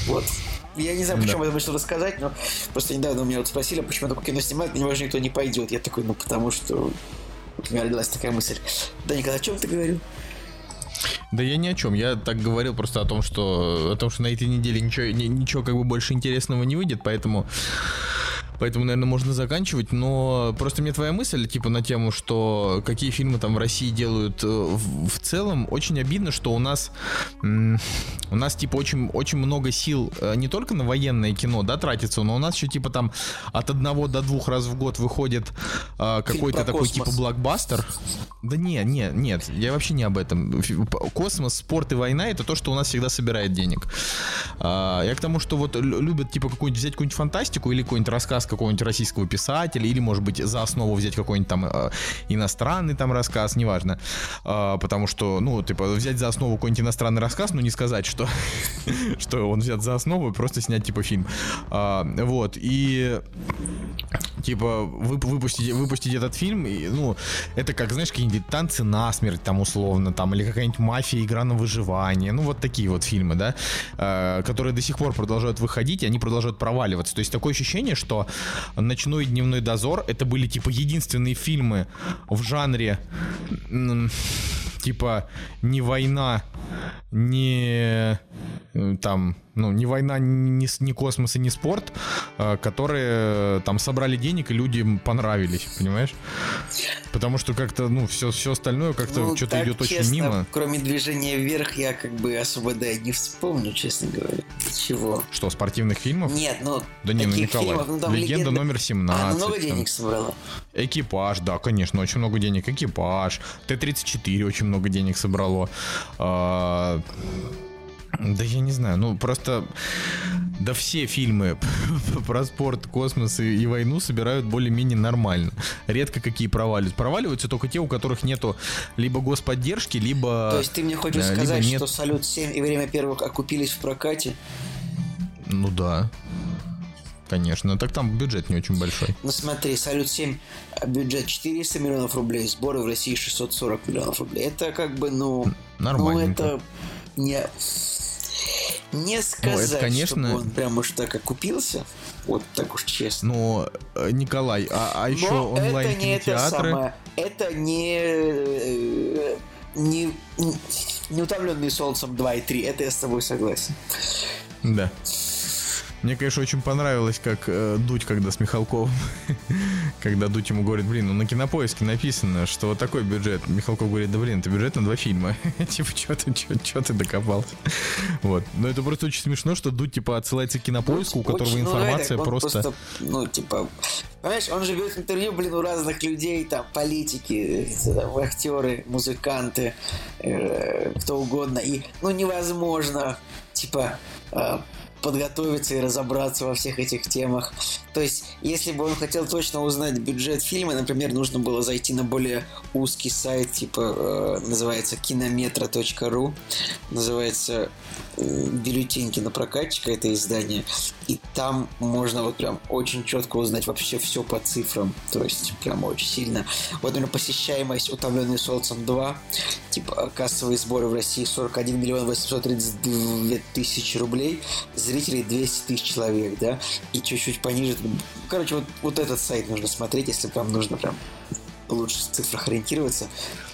Вот. Я не знаю, почему да. я решил рассказать, но просто недавно у меня вот спросили, почему такое кино снимают, мне важно, никто не пойдет. Я такой, ну потому что у родилась такая мысль. Да, Николай, о чем ты говорил? Да я ни о чем. Я так говорил просто о том, что о том, что на этой неделе ничего, ничего как бы больше интересного не выйдет, поэтому Поэтому, наверное, можно заканчивать. Но просто мне твоя мысль, типа, на тему, что какие фильмы там в России делают э, в, в целом, очень обидно, что у нас у нас, типа, очень, очень много сил э, не только на военное кино, да, тратится, но у нас еще, типа, там от одного до двух раз в год выходит э, какой-то такой, типа, блокбастер. Да не, не, нет, я вообще не об этом. Космос, спорт и война это то, что у нас всегда собирает денег. А, я к тому, что вот любят, типа, какую-нибудь взять какую-нибудь фантастику или какой-нибудь рассказ какого-нибудь российского писателя, или, может быть, за основу взять какой-нибудь там э, иностранный там рассказ, неважно. Э, потому что, ну, типа, взять за основу какой-нибудь иностранный рассказ, ну, не сказать, что, что он взят за основу, и просто снять, типа, фильм. Э, вот, и, типа, вып выпустить, выпустить этот фильм, и, ну, это как, знаешь, какие-нибудь танцы насмерть, там, условно, там, или какая-нибудь мафия, игра на выживание, ну, вот такие вот фильмы, да, э, которые до сих пор продолжают выходить, и они продолжают проваливаться. То есть такое ощущение, что Ночной и дневной дозор это были типа единственные фильмы в жанре типа не война, не э, там ну, не война, не, не космос и не спорт, а, которые там собрали денег и людям понравились, понимаешь? Потому что как-то, ну, все, все остальное как-то ну, что-то идет честно, очень мимо. Кроме движения вверх, я как бы особо, да, не вспомню, честно говоря. Чего? Что, спортивных фильмов? Нет, ну, Да не, ну, Николай, фильмов, ну, там легенда, легенда номер 17. А, много денег там. собрала? Экипаж, да, конечно, очень много денег. Экипаж. Т-34 очень много денег собрало. А, да я не знаю, ну просто... Да все фильмы про спорт, космос и, и войну собирают более-менее нормально. Редко какие проваливаются. Проваливаются только те, у которых нету либо господдержки, либо... То есть ты мне хочешь да, сказать, нет... что «Салют-7» и «Время первых» окупились в прокате? Ну да. Конечно, так там бюджет не очень большой. Ну смотри, «Салют-7» бюджет 400 миллионов рублей, сборы в России 640 миллионов рублей. Это как бы, ну... Нормально. Ну это не не сказать, ну, это, конечно... чтобы он прям уж так окупился. Вот так уж честно. Но, э, Николай, а, а еще онлайн это не это самое. Это не, э, не, не утомленные солнцем 2 и 3. Это я с тобой согласен. Да. Мне, конечно, очень понравилось, как э, Дудь, когда с Михалковым, когда Дудь ему говорит, блин, ну на кинопоиске написано, что вот такой бюджет. Михалков говорит, да блин, это бюджет на два фильма. типа, что ты, чё, ты докопался? вот. Но это просто очень смешно, что Дудь, типа, отсылается к кинопоиску, у которого очень, ну, информация ну, просто... просто... Ну, типа, Понимаешь, он же берет интервью, блин, у разных людей, там, политики, там, актеры, музыканты, э, кто угодно. И, ну, невозможно, типа, э, подготовиться и разобраться во всех этих темах. То есть, если бы он хотел точно узнать бюджет фильма, например, нужно было зайти на более узкий сайт, типа, э, называется кинометра.ру, называется э, бюллетень кинопрокатчика, это издание, и там можно вот прям очень четко узнать вообще все по цифрам, то есть прям очень сильно. Вот, например, посещаемость «Утомленный солнцем 2», типа кассовые сборы в России 41 миллион 832 тысячи рублей, зрителей 200 тысяч человек, да, и чуть-чуть пониже. Короче, вот, вот этот сайт нужно смотреть, если прям нужно прям лучше в цифрах ориентироваться.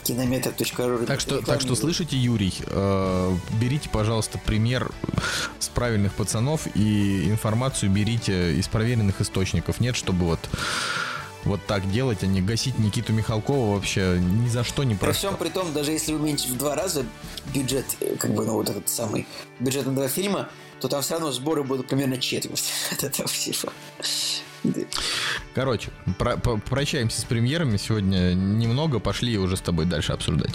Кинометр.ру. Так что, так что слышите, Юрий, э, берите, пожалуйста, пример с правильных пацанов и информацию берите из проверенных источников. Нет, чтобы вот вот так делать, а не гасить Никиту Михалкова вообще ни за что не про При всем при том, даже если уменьшить в два раза бюджет, э, как бы, ну, вот этот самый бюджет на два фильма, то там все равно сборы будут примерно четверть от этого всего. Короче, про прощаемся с премьерами. Сегодня немного, пошли уже с тобой дальше обсуждать.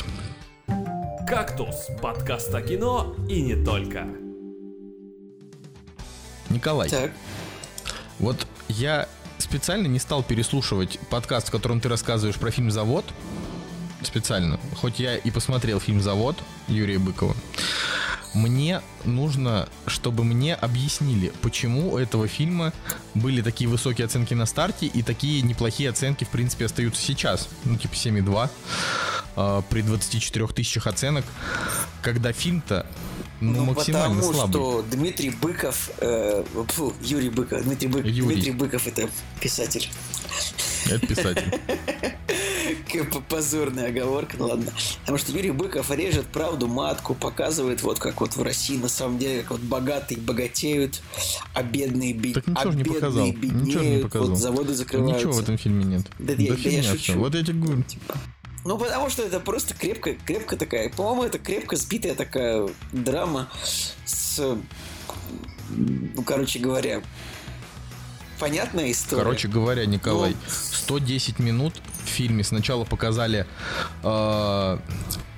«Кактус» — подкаст о кино и не только. Николай. Так. Вот я специально не стал переслушивать подкаст, в котором ты рассказываешь про фильм «Завод». Специально. Хоть я и посмотрел фильм «Завод» Юрия Быкова. Мне нужно, чтобы мне объяснили, почему у этого фильма были такие высокие оценки на старте и такие неплохие оценки, в принципе, остаются сейчас. Ну, типа 7,2 э, при 24 тысячах оценок, когда фильм-то ну, ну максимально потому слабый. что Дмитрий Быков, э, фу, Юрий Быков, Дмитрий, Бык, Юрий. Дмитрий Быков это писатель. Это писатель. Позорная оговорка, ну ладно. Потому что Юрий Быков режет правду матку, показывает вот как вот в России на самом деле, как вот богатые богатеют, а бедные, бед... Так ничего а не показал. беднеют, Ничего не показал. вот заводы закрываются. Ничего в этом фильме нет. Да я- да я шучу. Вот я тебе говорю. Типа. Ну, потому что это просто крепко, крепко такая, по-моему, это крепко сбитая такая драма с, ну, короче говоря, понятная история. Короче говоря, Николай, Ну. 110 минут в фильме сначала показали э,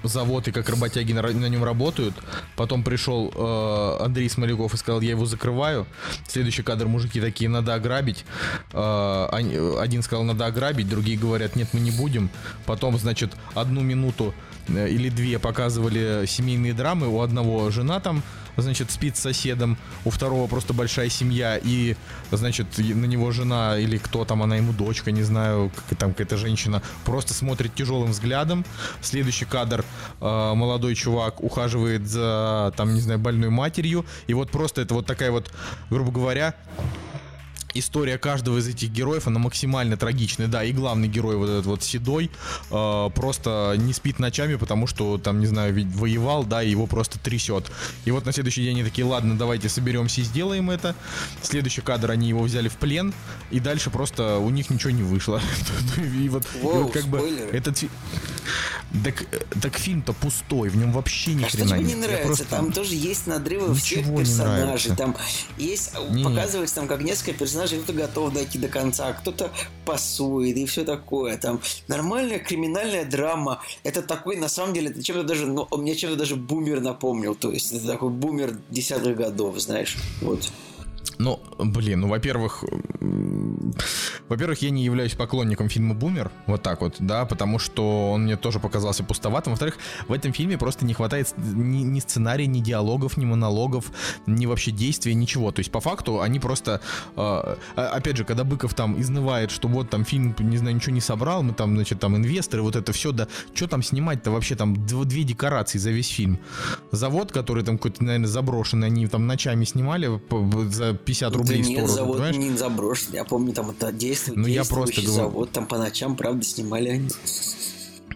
завод и как работяги на, на нем работают. Потом пришел э, Андрей Смоляков и сказал, я его закрываю. Следующий кадр, мужики такие, надо ограбить. Э, они- один сказал, надо ограбить, другие говорят, нет, мы не будем. Потом, значит, одну минуту или две показывали семейные драмы. У одного жена там, значит, спит с соседом, у второго просто большая семья, и, значит, на него жена или кто там, она ему дочка, не знаю, как там какая-то женщина, просто смотрит тяжелым взглядом. Следующий кадр, э, молодой чувак ухаживает за, там, не знаю, больной матерью, и вот просто это вот такая вот, грубо говоря, история каждого из этих героев, она максимально трагичная, да, и главный герой вот этот вот Седой э, просто не спит ночами, потому что там, не знаю, ведь воевал, да, и его просто трясет. И вот на следующий день они такие, ладно, давайте соберемся и сделаем это. Следующий кадр, они его взяли в плен, и дальше просто у них ничего не вышло. И вот, и вот как бы этот так, э, так фильм-то пустой, в нем вообще ни А что хрена тебе не нравится? просто- Там тоже есть надрывы всех не персонажей. Там есть, Не-не. показывается там, как несколько персонажей, кто-то готов дойти до конца, кто-то пасует и все такое. Там нормальная криминальная драма. Это такой, на самом деле, это чем-то даже, ну, мне чем-то даже бумер напомнил. То есть это такой бумер десятых годов, знаешь. Вот. Ну, блин, ну, во-первых, во-первых, я не являюсь поклонником фильма «Бумер», вот так вот, да, потому что он мне тоже показался пустоватым. Во-вторых, в этом фильме просто не хватает ни, ни сценария, ни диалогов, ни монологов, ни вообще действия, ничего. То есть, по факту, они просто, э, а- опять же, когда Быков там изнывает, что вот там фильм, не знаю, ничего не собрал, мы там, значит, там инвесторы, вот это все, да, что там снимать-то вообще, там дв- две декорации за весь фильм. Завод, который там какой-то, наверное, заброшенный, они там ночами снимали за 50 рублей да нет, завод понимаешь? не заброшен. Я помню, там это действует, Ну, я просто говорю. завод. Там по ночам, правда, снимали они.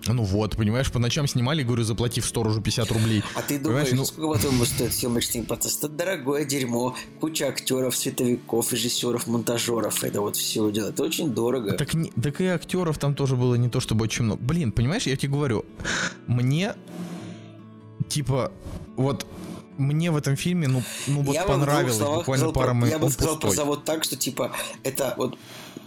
Ну вот, понимаешь, по ночам снимали, говорю, заплатив сторожу 50 рублей. А ты думаешь, ну- сколько по-твоему стоит съемочный процесс? Это дорогое дерьмо, куча актеров, световиков, режиссеров, монтажеров. Это вот все дело. Это очень дорого. Так, не- так и актеров там тоже было не то чтобы очень много. Блин, понимаешь, я тебе говорю, мне типа вот мне в этом фильме, ну, ну вот я понравилось буквально пара про- Я бы сказал про пустой. завод так, что типа это вот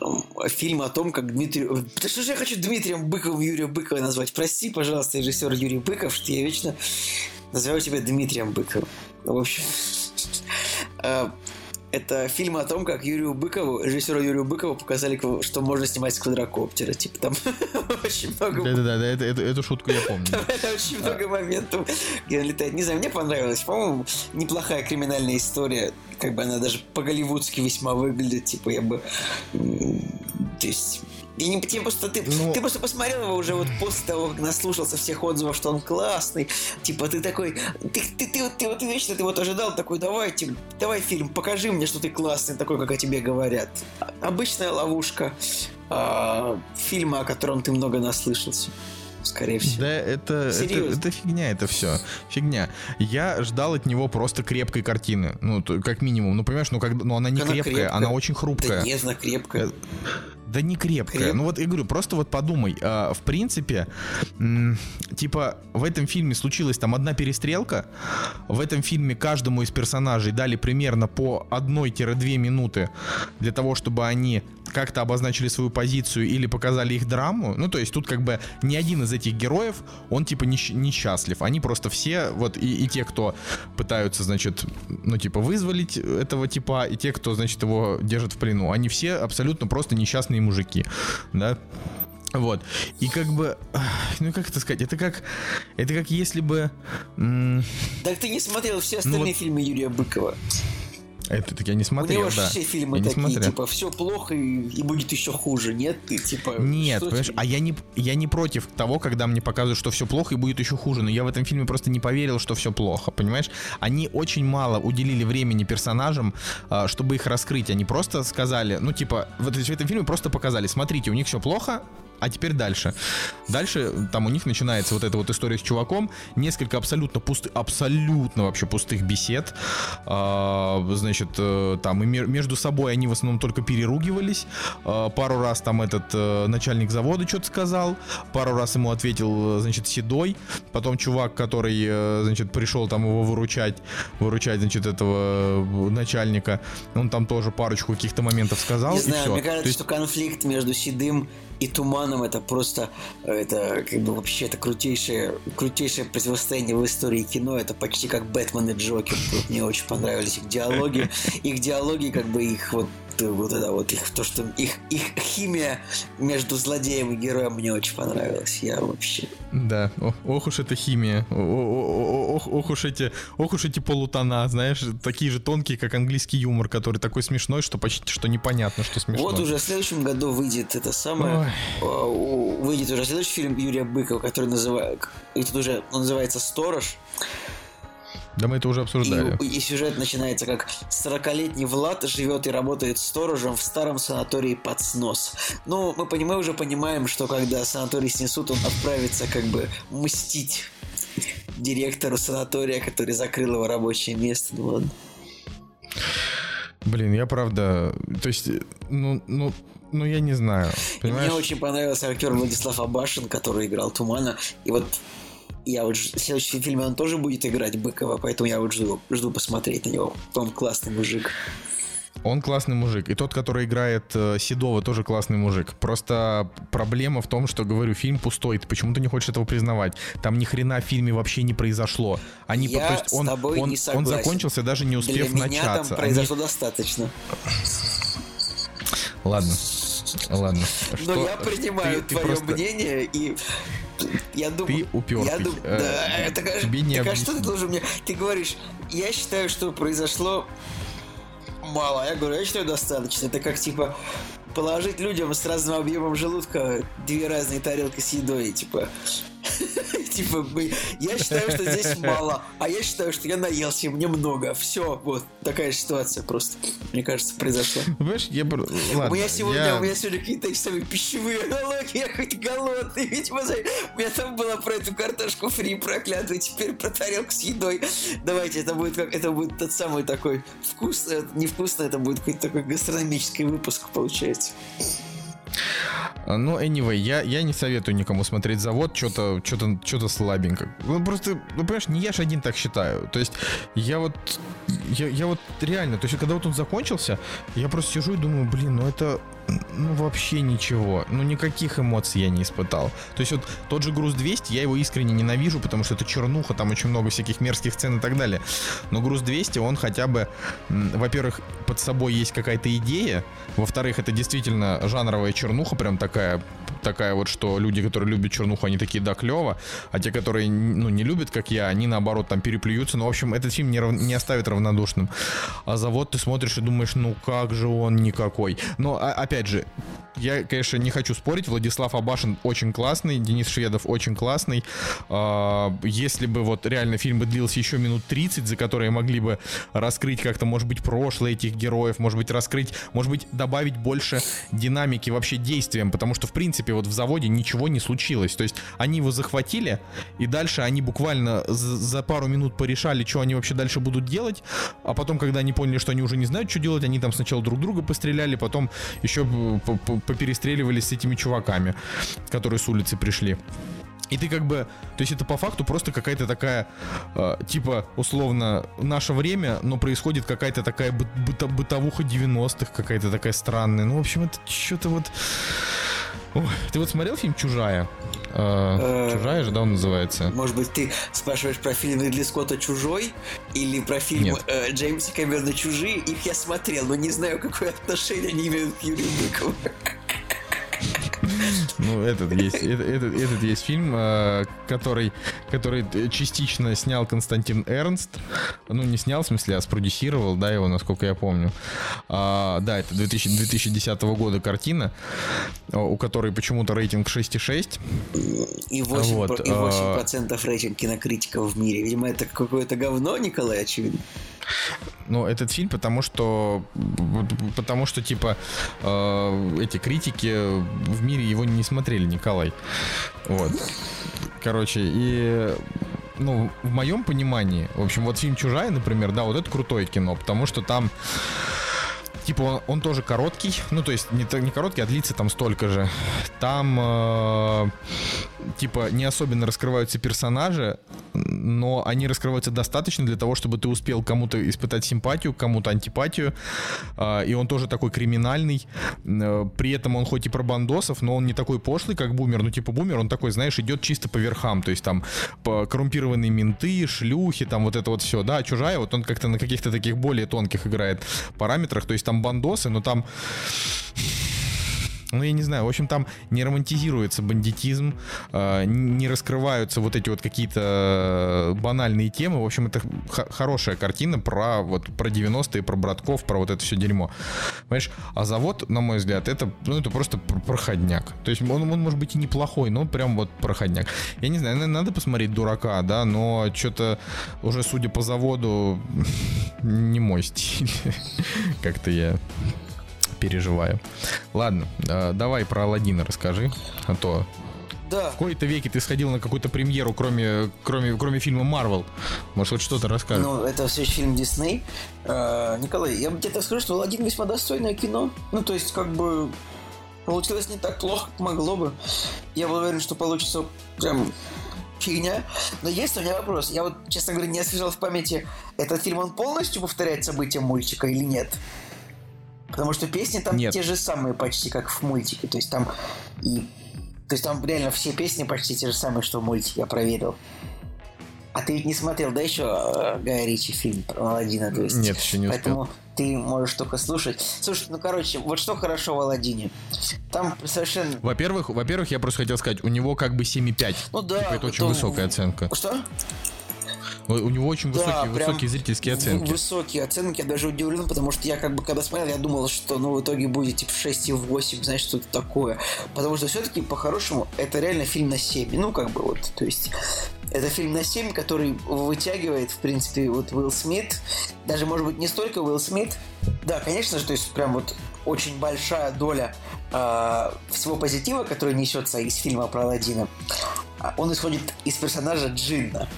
м, фильм о том, как Дмитрий... Да что же я хочу Дмитрием Быковым Юрия Быкова назвать? Прости, пожалуйста, режиссер Юрий Быков, что я вечно называю тебя Дмитрием Быковым. В общем, э, это фильм о том, как Юрию Быкову, режиссеру Юрию Быкову показали, что можно снимать с квадрокоптера. Типа там очень много Да-да-да, да, это- это- эту шутку я помню. это очень много моментов, где он летает. Не знаю, мне понравилось. По-моему, неплохая криминальная история. Как бы она даже по-голливудски весьма выглядит. Типа я бы... То есть... Я не, тебе просто, ты, Ну- ты просто посмотрел его уже вот после того, как наслушался всех отзывов, что он классный. Типа ты такой, ты, ты, ты, вот- ты вот вечно ты вот ожидал такой, давайте, давай фильм, покажи мне, что ты классный, такой, как о тебе говорят. Обычная ловушка а, фильма, о котором ты много наслышался, скорее всего. Да, это, это, Серьезно. это фигня, это все. Фигня. Я ждал от него просто крепкой картины. Ну, то- как минимум. Ну, понимаешь, ну, когда, ну она не Она крепкая, крепкая. она очень хрупкая. Да нет, она крепкая. Э, Да не крепкая. Креп- Ну вот я говорю, просто вот подумай. а, в принципе, м, типа в этом фильме случилась там одна перестрелка. В этом фильме каждому из персонажей дали примерно по 1-2 минуты для того, чтобы они как-то обозначили свою позицию или показали их драму. Ну, то есть тут как бы ни один из этих героев, он типа несч- несчастлив. Они просто все, вот и, и те, кто пытаются, значит, ну, типа, вызволить этого типа, и те, кто, значит, его держит в плену, они все абсолютно просто несчастные мужики, да. Вот. И как бы, ну как это сказать, это как, это как если бы... м, Так ты не смотрел все остальные Ну вот- фильмы Юрия Быкова. Это так я не У смотрел, него же да. все фильмы Я не такие, смотрел. типа, все плохо и, и будет еще хуже. Нет, ты типа. Нет, понимаешь, тебе? а я не, я не против того, когда мне показывают, что все плохо и будет еще хуже, но я в этом фильме просто не поверил, что все плохо, понимаешь? Они очень мало уделили времени персонажам, а, чтобы их раскрыть. Они просто сказали, ну типа, вот в этом фильме просто показали, смотрите, у них все плохо, а теперь дальше. Дальше там у них начинается вот эта вот история с чуваком, несколько абсолютно пустых, абсолютно вообще пустых бесед. А, значит, э, там и между собой они в основном только переругивались. А, пару раз там этот э, начальник завода что-то сказал, пару раз ему ответил, э, значит, Седой. Потом чувак, который, э, значит, пришел там его выручать, выручать, значит, этого э, начальника, он там тоже парочку каких-то моментов сказал. Не и знаю, всё. мне кажется, То есть- что конфликт между Седым и Туманом это просто, это как бы вообще это крутейшее, крутейшее противостояние в истории кино. Это почти как Бэтмен и Джокер. Мне очень понравились их диалоги. Их диалоги, как бы их вот вот это вот их то, что их их химия между злодеем и героем мне очень понравилась. Я вообще Да, О- ох уж эта химия, О- о- ох, ох уж эти, ох уж эти полутона, знаешь, такие же тонкие, как английский юмор, который такой смешной, что почти что непонятно, что смешно. Вот уже в следующем году выйдет это самое. Ой. у- Выйдет уже следующий фильм Юрия Быкова, который называется. И тут уже он называется Сторож. Да мы это уже обсуждали. И, и сюжет начинается как 40-летний Влад живет и работает сторожем в старом санатории под снос. Ну, мы понимаем, уже понимаем, что когда санаторий снесут, он отправится как бы мстить директору санатория, который закрыл его рабочее место. Ну ладно. Блин, я правда, то есть, ну, ну, ну я не знаю, И мне очень понравился актер Владислав Абашин, который играл Тумана. И вот я вот в следующем фильме он тоже будет играть Быкова, поэтому я вот жду, жду посмотреть на него. Он классный мужик. Он классный мужик. И тот, который играет э, Седова, тоже классный мужик. Просто проблема в том, что, говорю, фильм пустой. Ты почему-то не хочешь этого признавать. Там ни хрена в фильме вообще не произошло. Они, Я то есть с он, тобой он, не он согласен. закончился, даже не успев Для меня там начаться. Они- произошло достаточно. Ладно. Ладно. Но я принимаю ты- ты твое просто- мнение и я думаю, Ты упертый. Я думаю, Э, да, так, а- тебе не так а что ты должен мне? Ты говоришь, я считаю, что произошло мало. Я говорю, я считаю достаточно. Это как типа положить людям с разным объемом желудка две разные тарелки с едой, типа. Типа, я считаю, что здесь мало, а я считаю, что я наелся, и мне много. Все, вот такая ситуация просто, мне кажется, произошла. Понимаешь, я... Ладно, у меня сегодня, у меня сегодня какие-то самые пищевые аналогии, я хоть голодный, мозаик. у меня там было про эту картошку фри проклятую, теперь про тарелку с едой. Давайте, это будет как, это будет тот самый такой вкусный, невкусный, это будет какой-то такой гастрономический выпуск получается. А, Ну, anyway, я, я не советую никому смотреть завод, что-то что-то что-то слабенько. Ну, просто, ну, понимаешь, не я ж один так считаю. То есть, я вот, я, я вот реально, то есть, когда вот он закончился, я просто сижу и думаю, блин, ну это, ну вообще ничего. Ну, никаких эмоций я не испытал. То есть, вот тот же груз 200, я его искренне ненавижу, потому что это чернуха, там очень много всяких мерзких сцен и так далее. Но груз 200, он хотя бы, во-первых, под собой есть какая-то идея, во-вторых, это действительно жанровая чернуха, прям такая, такая вот, что люди, которые любят чернуху, они такие, да, клево, а те, которые, ну, не любят, как я, они, наоборот, там переплюются, но, в общем, этот фильм не, рав- не оставит равнодушным. А завод ты смотришь и думаешь, ну, как же он никакой. Но, а- опять же, я, конечно, не хочу спорить, Владислав Абашин очень классный, Денис Шведов очень классный. А, Если бы вот реально фильм бы длился еще минут 30, за которые могли бы раскрыть как-то, может быть, прошлое этих героев, может быть, раскрыть, может быть, добавить больше динамики вообще действиям, потому что, в принципе, вот в заводе ничего не случилось. То есть они его захватили, и дальше они буквально за, пару минут порешали, что они вообще дальше будут делать, а потом, когда они поняли, что они уже не знают, что делать, они там сначала друг друга постреляли, потом еще поперестреливались с этими чуваками, которые с улицы пришли. И ты как бы, то есть это по факту просто какая-то такая, э, типа, условно, наше время, но происходит какая-то такая бы- быто- бытовуха 90-х, какая-то такая странная. Ну, в общем, это что-то вот... Ой, ты вот смотрел фильм «Чужая»? Э, Э, «Чужая» же, да, он называется? Может быть, ты спрашиваешь про фильм Ридли Скотта «Чужой» или про фильм э, Джеймса Кэмерона «Чужие»? Их я смотрел, но не знаю, какое отношение они имеют к Юрию Быкову. Ну, этот есть, этот, этот, этот есть фильм, э, который, который частично снял Константин Эрнст. Ну, не снял, в смысле, а спродюсировал, да, его, насколько я помню. А, да, это 2000, 2010 года картина, у которой почему-то рейтинг 6,6. И 8%, вот, и 8% а... рейтинг кинокритиков в мире. Видимо, это какое-то говно, Николай, очевидно. Ну, этот фильм, потому что, потому что, типа, э, эти критики в мире его не смотрели, Николай. Вот. Короче, и ну, в моем понимании, в общем, вот фильм «Чужая», например, да, вот это крутое кино, потому что там Типа он, он тоже короткий, ну то есть не, не короткий, а длится там столько же. Там э, типа не особенно раскрываются персонажи, но они раскрываются достаточно для того, чтобы ты успел кому-то испытать симпатию, кому-то антипатию. Э, и он тоже такой криминальный. Э, при этом он хоть и про бандосов, но он не такой пошлый, как бумер. Ну типа бумер, он такой, знаешь, идет чисто по верхам. То есть там коррумпированные менты, шлюхи, там вот это вот все. Да, чужая, вот он как-то на каких-то таких более тонких играет параметрах. То есть там там бандосы, но там ну, я не знаю, в общем, там не романтизируется бандитизм, э, не раскрываются вот эти вот какие-то банальные темы. В общем, это хорошая картина про вот про 90-е, про братков, про вот это все дерьмо. Понимаешь? А завод, на мой взгляд, это, ну, это просто проходняк. То есть он, он может быть и неплохой, но прям вот проходняк. Я не знаю, надо посмотреть дурака, да, но что-то уже, судя по заводу, не мой стиль. Как-то я переживаю. Ладно, э, давай про Алладина расскажи, а то да. В кои-то веке ты сходил на какую-то премьеру, кроме, кроме, кроме фильма Марвел. Может, вот что-то расскажешь? Ну, это все фильм Дисней. Э, Николай, я бы тебе так скажу, что Алладин весьма достойное кино. Ну, то есть, как бы, получилось не так плохо, как могло бы. Я был уверен, что получится прям фигня. Но есть у меня вопрос. Я вот, честно говоря, не освежал в памяти, этот фильм, он полностью повторяет события мультика или нет? Потому что песни там Нет. те же самые почти, как в мультике. То есть там и... То есть там реально все песни почти те же самые, что в мультике, я проверил. А ты ведь не смотрел, да, еще э, Гая Ричи фильм про Аладдина? То есть, Нет, еще не Поэтому успел. ты можешь только слушать. Слушай, ну, короче, вот что хорошо в Аладдине. Там совершенно... Во-первых, во-первых, я просто хотел сказать, у него как бы 7,5. Ну да. Типа, это очень высокая оценка. Что? У него очень высокие, да, высокие зрительские оценки. Высокие оценки, я даже удивлен, потому что я как бы когда смотрел, я думал, что ну в итоге будет типа 6 и 8, знаешь, что-то такое. Потому что все-таки по-хорошему это реально фильм на 7. Ну, как бы вот, то есть это фильм на 7, который вытягивает, в принципе, вот Уилл Смит. Даже, может быть, не столько Уилл Смит. Да, конечно же, то есть прям вот очень большая доля э, всего позитива, который несется из фильма про Алладина, он исходит из персонажа Джинна.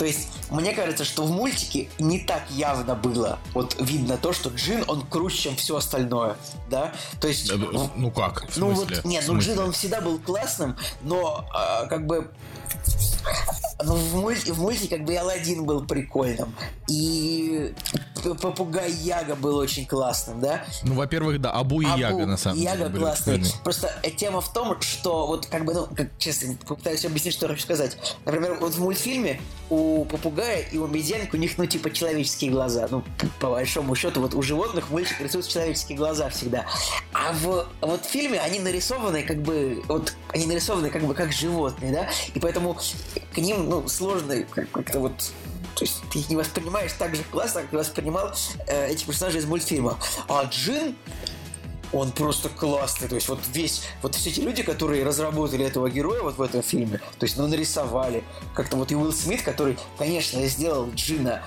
То есть, мне кажется, что в мультике не так явно было. Вот видно то, что Джин, он круче, чем все остальное. Да? То есть... Ну как? Ну вот, нет, ну Джин, он всегда был классным, но э, как бы ну, в, мульти, в мульти как бы и Алладин был прикольным. И попугай Яга был очень классным, да? Ну, во-первых, да, Абу и Абу, Яга, на самом Яга деле. Яга классный. Просто э, тема в том, что вот как бы, ну, как, честно, попытаюсь объяснить, что я хочу сказать. Например, вот в мультфильме у попугая и у обезьянки у них, ну, типа, человеческие глаза. Ну, по большому счету, вот у животных мультик рисуют человеческие глаза всегда. А в вот в фильме они нарисованы как бы, вот, они нарисованы как бы как животные, да? И поэтому к ним, ну, сложно как-то вот то есть ты их не воспринимаешь так же классно, как ты воспринимал э, этих персонажей из мультфильма. А Джин, он просто классный. То есть вот весь, вот все эти люди, которые разработали этого героя вот в этом фильме, то есть, ну, нарисовали. Как-то вот и Уилл Смит, который, конечно, сделал Джина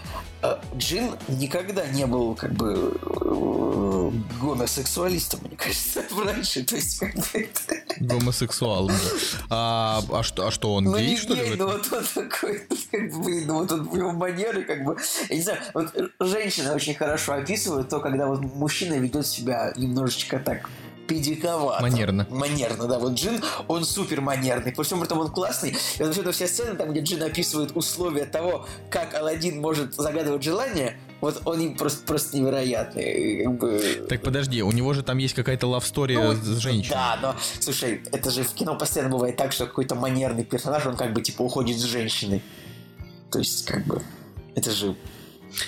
Джин никогда не был как бы э, гомосексуалистом, мне кажется, раньше. То есть как бы это... Гомосексуал. А, а, что, а что, он ну, гей, что гей, ли? Ну, вот он такой, как бы, ну, вот он, его манеры, как бы, я не знаю, вот женщины очень хорошо описывают то, когда вот мужчина ведет себя немножечко так педиковато. Манерно. Манерно, да. Вот Джин, он супер манерный. По всем этом он классный. И вот это все сцены, там, где Джин описывает условия того, как Алладин может загадывать желание, вот он просто, просто невероятный. Так подожди, у него же там есть какая-то лавстория ну, с женщиной. Да, но, слушай, это же в кино постоянно бывает так, что какой-то манерный персонаж, он как бы типа уходит с женщиной. То есть, как бы, это же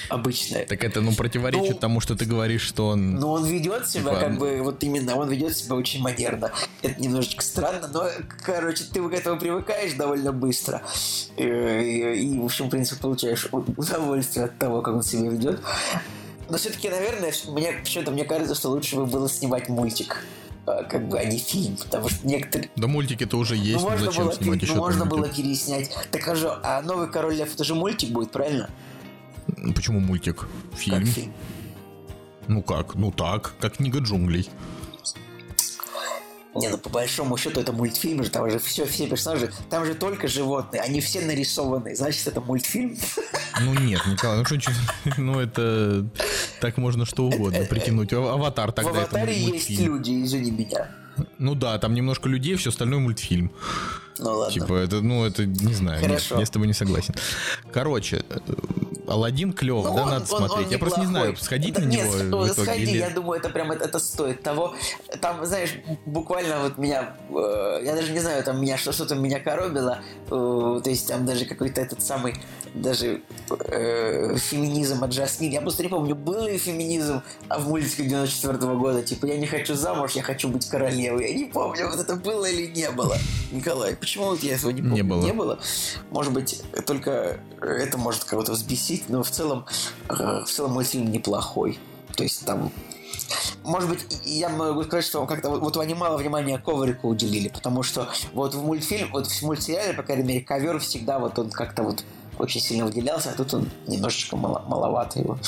обычное. Так это, ну, противоречит Ну, тому, что ты говоришь, что он... Но он ведет себя Типа, как бы, вот именно, он ведет себя очень манерно. Это немножечко странно, но, короче, ты к этому привыкаешь довольно быстро. И, и- и, в общем, в принципе, получаешь удовольствие от того, как он себя ведет. Но все-таки, наверное, мне почему-то мне кажется, что лучше бы было снимать мультик, а, как бы, а не фильм, потому что некоторые... Да мультики-то уже есть, ну, ну, можно, зачем было, снимать еще ну, можно было переснять. Так скажу, а новый Король Лев это же мультик будет, правильно? Почему мультик? Фильм? Как фильм. Ну как? Ну так, как книга джунглей. Не, ну по большому счету это мультфильм же, там же все, все персонажи, там же только животные, они все нарисованы, значит это мультфильм. Ну нет, Николай, ну что, чё- ну это так можно что угодно прикинуть. А- Аватар В тогда это аватаре есть мультфильм. люди, извини меня. Ну да, там немножко людей, все остальное мультфильм. Ну ладно. Типа это, ну это не знаю, нет, Хорошо. я с тобой не согласен. Короче, э, Алладин клев, Ну, да, он- надо он- он смотреть. я просто не знаю, сходить Да на нет, него итоге сходи, или- я думаю, это прям это, это стоит того. Там, знаешь, буквально вот меня, э, я даже не знаю, там меня что- что-то меня коробило, э, то есть там даже какой-то этот самый, даже э, феминизм от Жасмин. Я просто не помню, был ли феминизм а в мультике 94 года, типа я не хочу замуж, я хочу быть королевой. Я не помню, вот это было или не было. Николай, почему вот я этого не помню? Не было. Не было. Может быть, только это может кого-то взбесить, но в целом, э, в целом мультфильм неплохой. То есть там может быть, я могу сказать, что как-то вот, вот они мало внимания коврику уделили, потому что вот в мультфильм, вот в мультсериале, по крайней мере, ковер всегда вот он как-то вот очень сильно выделялся, а тут он немножечко мало, маловато его.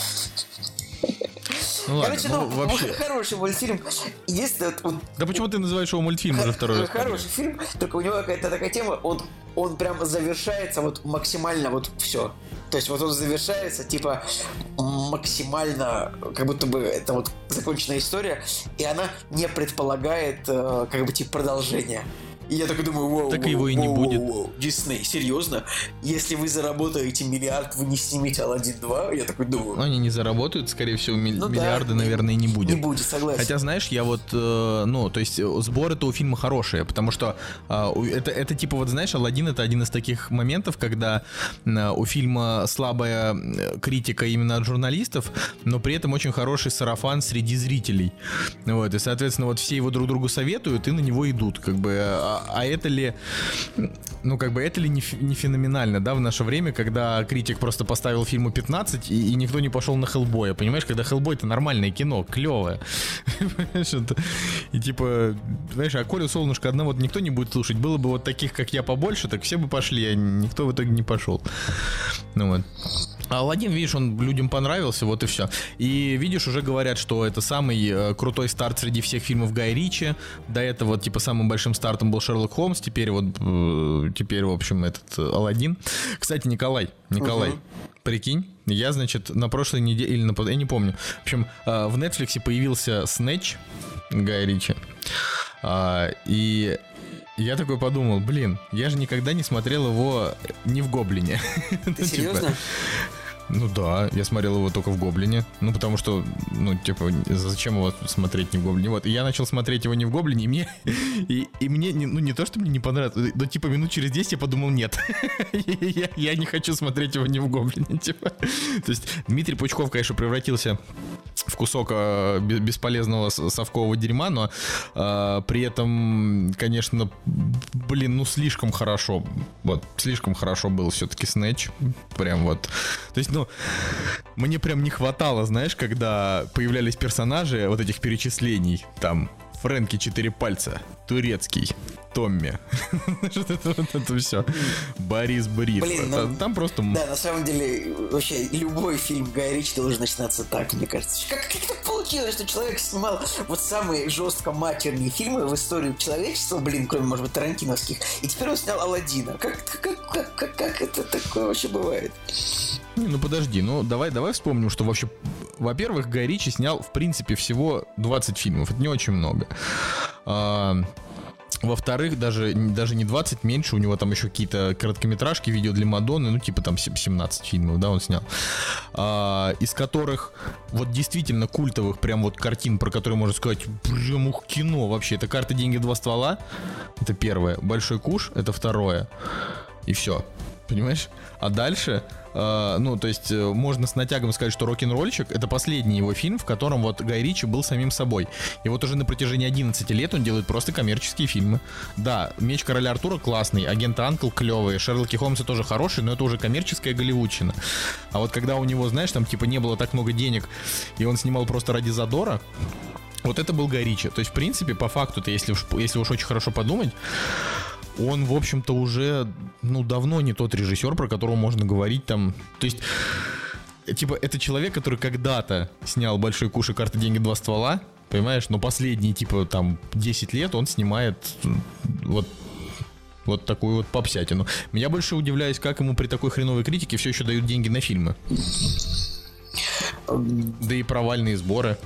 Ну ладно, Короче, ну, ну, вообще... хороший мультфильм. Единственное, вот, вот Да почему ты называешь его мультфильм уже второй раз? Хороший фильм, только у него какая-то такая тема, он, он прям завершается вот максимально вот все. То есть вот он завершается типа максимально, как будто бы это вот законченная история, и она не предполагает э, как бы типа продолжения. И я такой думаю, воу, Так воу, его и не воу, будет. воу, воу. Дисней, серьезно? Если вы заработаете миллиард, вы не снимете Алладин 2? Я такой думаю, Ну, Они не заработают, скорее всего, миль- Ну да, миллиарды, не- наверное, и не будет. не будет, согласен. Хотя, знаешь, я вот, э, ну, то есть э, сборы-то у фильма хорошие, потому что а, у- это, это типа вот, знаешь, Алладин это один из таких моментов, когда э, у фильма слабая э, критика именно от журналистов, но при этом очень хороший сарафан среди зрителей. Вот, и, соответственно, вот все его друг другу советуют и на него идут, как бы, а, это ли, ну, как бы, это ли не, не феноменально, да, в наше время, когда критик просто поставил фильму 15, и, и никто не пошел на Хеллбоя, понимаешь, когда Хеллбой это нормальное кино, клевое. И типа, знаешь, а Колю Солнышко одного никто не будет слушать. Было бы вот таких, как я, побольше, так все бы пошли, а никто в итоге не пошел. Ну вот. А Алладин, видишь, он людям понравился, вот и все. И видишь, уже говорят, что это самый э, крутой старт среди всех фильмов Гая Ричи. До этого, типа, самым большим стартом был Шерлок Холмс, теперь вот, э, теперь, в общем, этот э, Алладин. Кстати, Николай, Николай, Мгм. прикинь, я, значит, на прошлой неделе, или на, я не помню, в общем, в Netflix появился Снэч Гая Ричи. А, и я такой подумал, блин, я же никогда не смотрел его не в Гоблине. Ну, Ты типа, серьезно? Ну да, я смотрел его только в Гоблине. Ну, потому что, ну, типа, зачем его смотреть не в Гоблине? Вот, и я начал смотреть его не в Гоблине, и мне, и, и мне, не- ну, не то, что мне не понравилось, но, типа, минут через 10 я подумал, нет, я, я не хочу смотреть его не в Гоблине, типа. То есть Дмитрий Пучков, конечно, превратился в кусок бе- бесполезного совкового дерьма, но э, при этом, конечно, блин, ну слишком хорошо, вот слишком хорошо был все-таки Снэч, прям вот. То есть, ну, мне прям не хватало, знаешь, когда появлялись персонажи вот этих перечислений, там Фрэнки четыре пальца, турецкий, Томми, вот это вот это все, Борис Брит, Блин, ну, там, просто Да, на самом деле, вообще, любой фильм Гая Ричи должен начинаться так, мне кажется. Как, как так получилось, что человек снимал вот самые жестко матерные фильмы в историю человечества, блин, кроме, может быть, тарантиновских, и теперь он снял Алладина. Как, как, как, как, как это такое вообще бывает? Не, ну подожди, ну давай, давай вспомним, что вообще, во-первых, Гай Ричи снял, в принципе, всего 20 фильмов. Это не очень много. Во-вторых, даже, даже не 20, меньше, у него там еще какие-то короткометражки, видео для Мадонны, ну типа там 17 фильмов, да, он снял. А, из которых вот действительно культовых прям вот картин, про которые можно сказать, прям ух, кино вообще. Это «Карты, деньги, два ствола», это первое. «Большой куш» — это второе. И все. Понимаешь? А дальше, э, ну, то есть, э, можно с натягом сказать, что «Рок-н-ролльщик» — это последний его фильм, в котором вот Гай Ричи был самим собой. И вот уже на протяжении 11 лет он делает просто коммерческие фильмы. Да, «Меч короля Артура» классный, «Агент Анкл» клевый, «Шерлоки Холмсы» тоже хороший, но это уже коммерческая голливудчина. А вот когда у него, знаешь, там типа не было так много денег, и он снимал просто ради задора, вот это был Гай Ричи. То есть, в принципе, по факту-то, если уж, если уж очень хорошо подумать, он, в общем-то, уже, ну, давно не тот режиссер, про которого можно говорить там. То есть, типа, это человек, который когда-то снял «Большой куш» и «Карты, деньги, два ствола», понимаешь? Но последние, типа, там, 10 лет он снимает вот вот такую вот попсятину. Меня больше удивляюсь, как ему при такой хреновой критике все еще дают деньги на фильмы. Да и провальные сборы.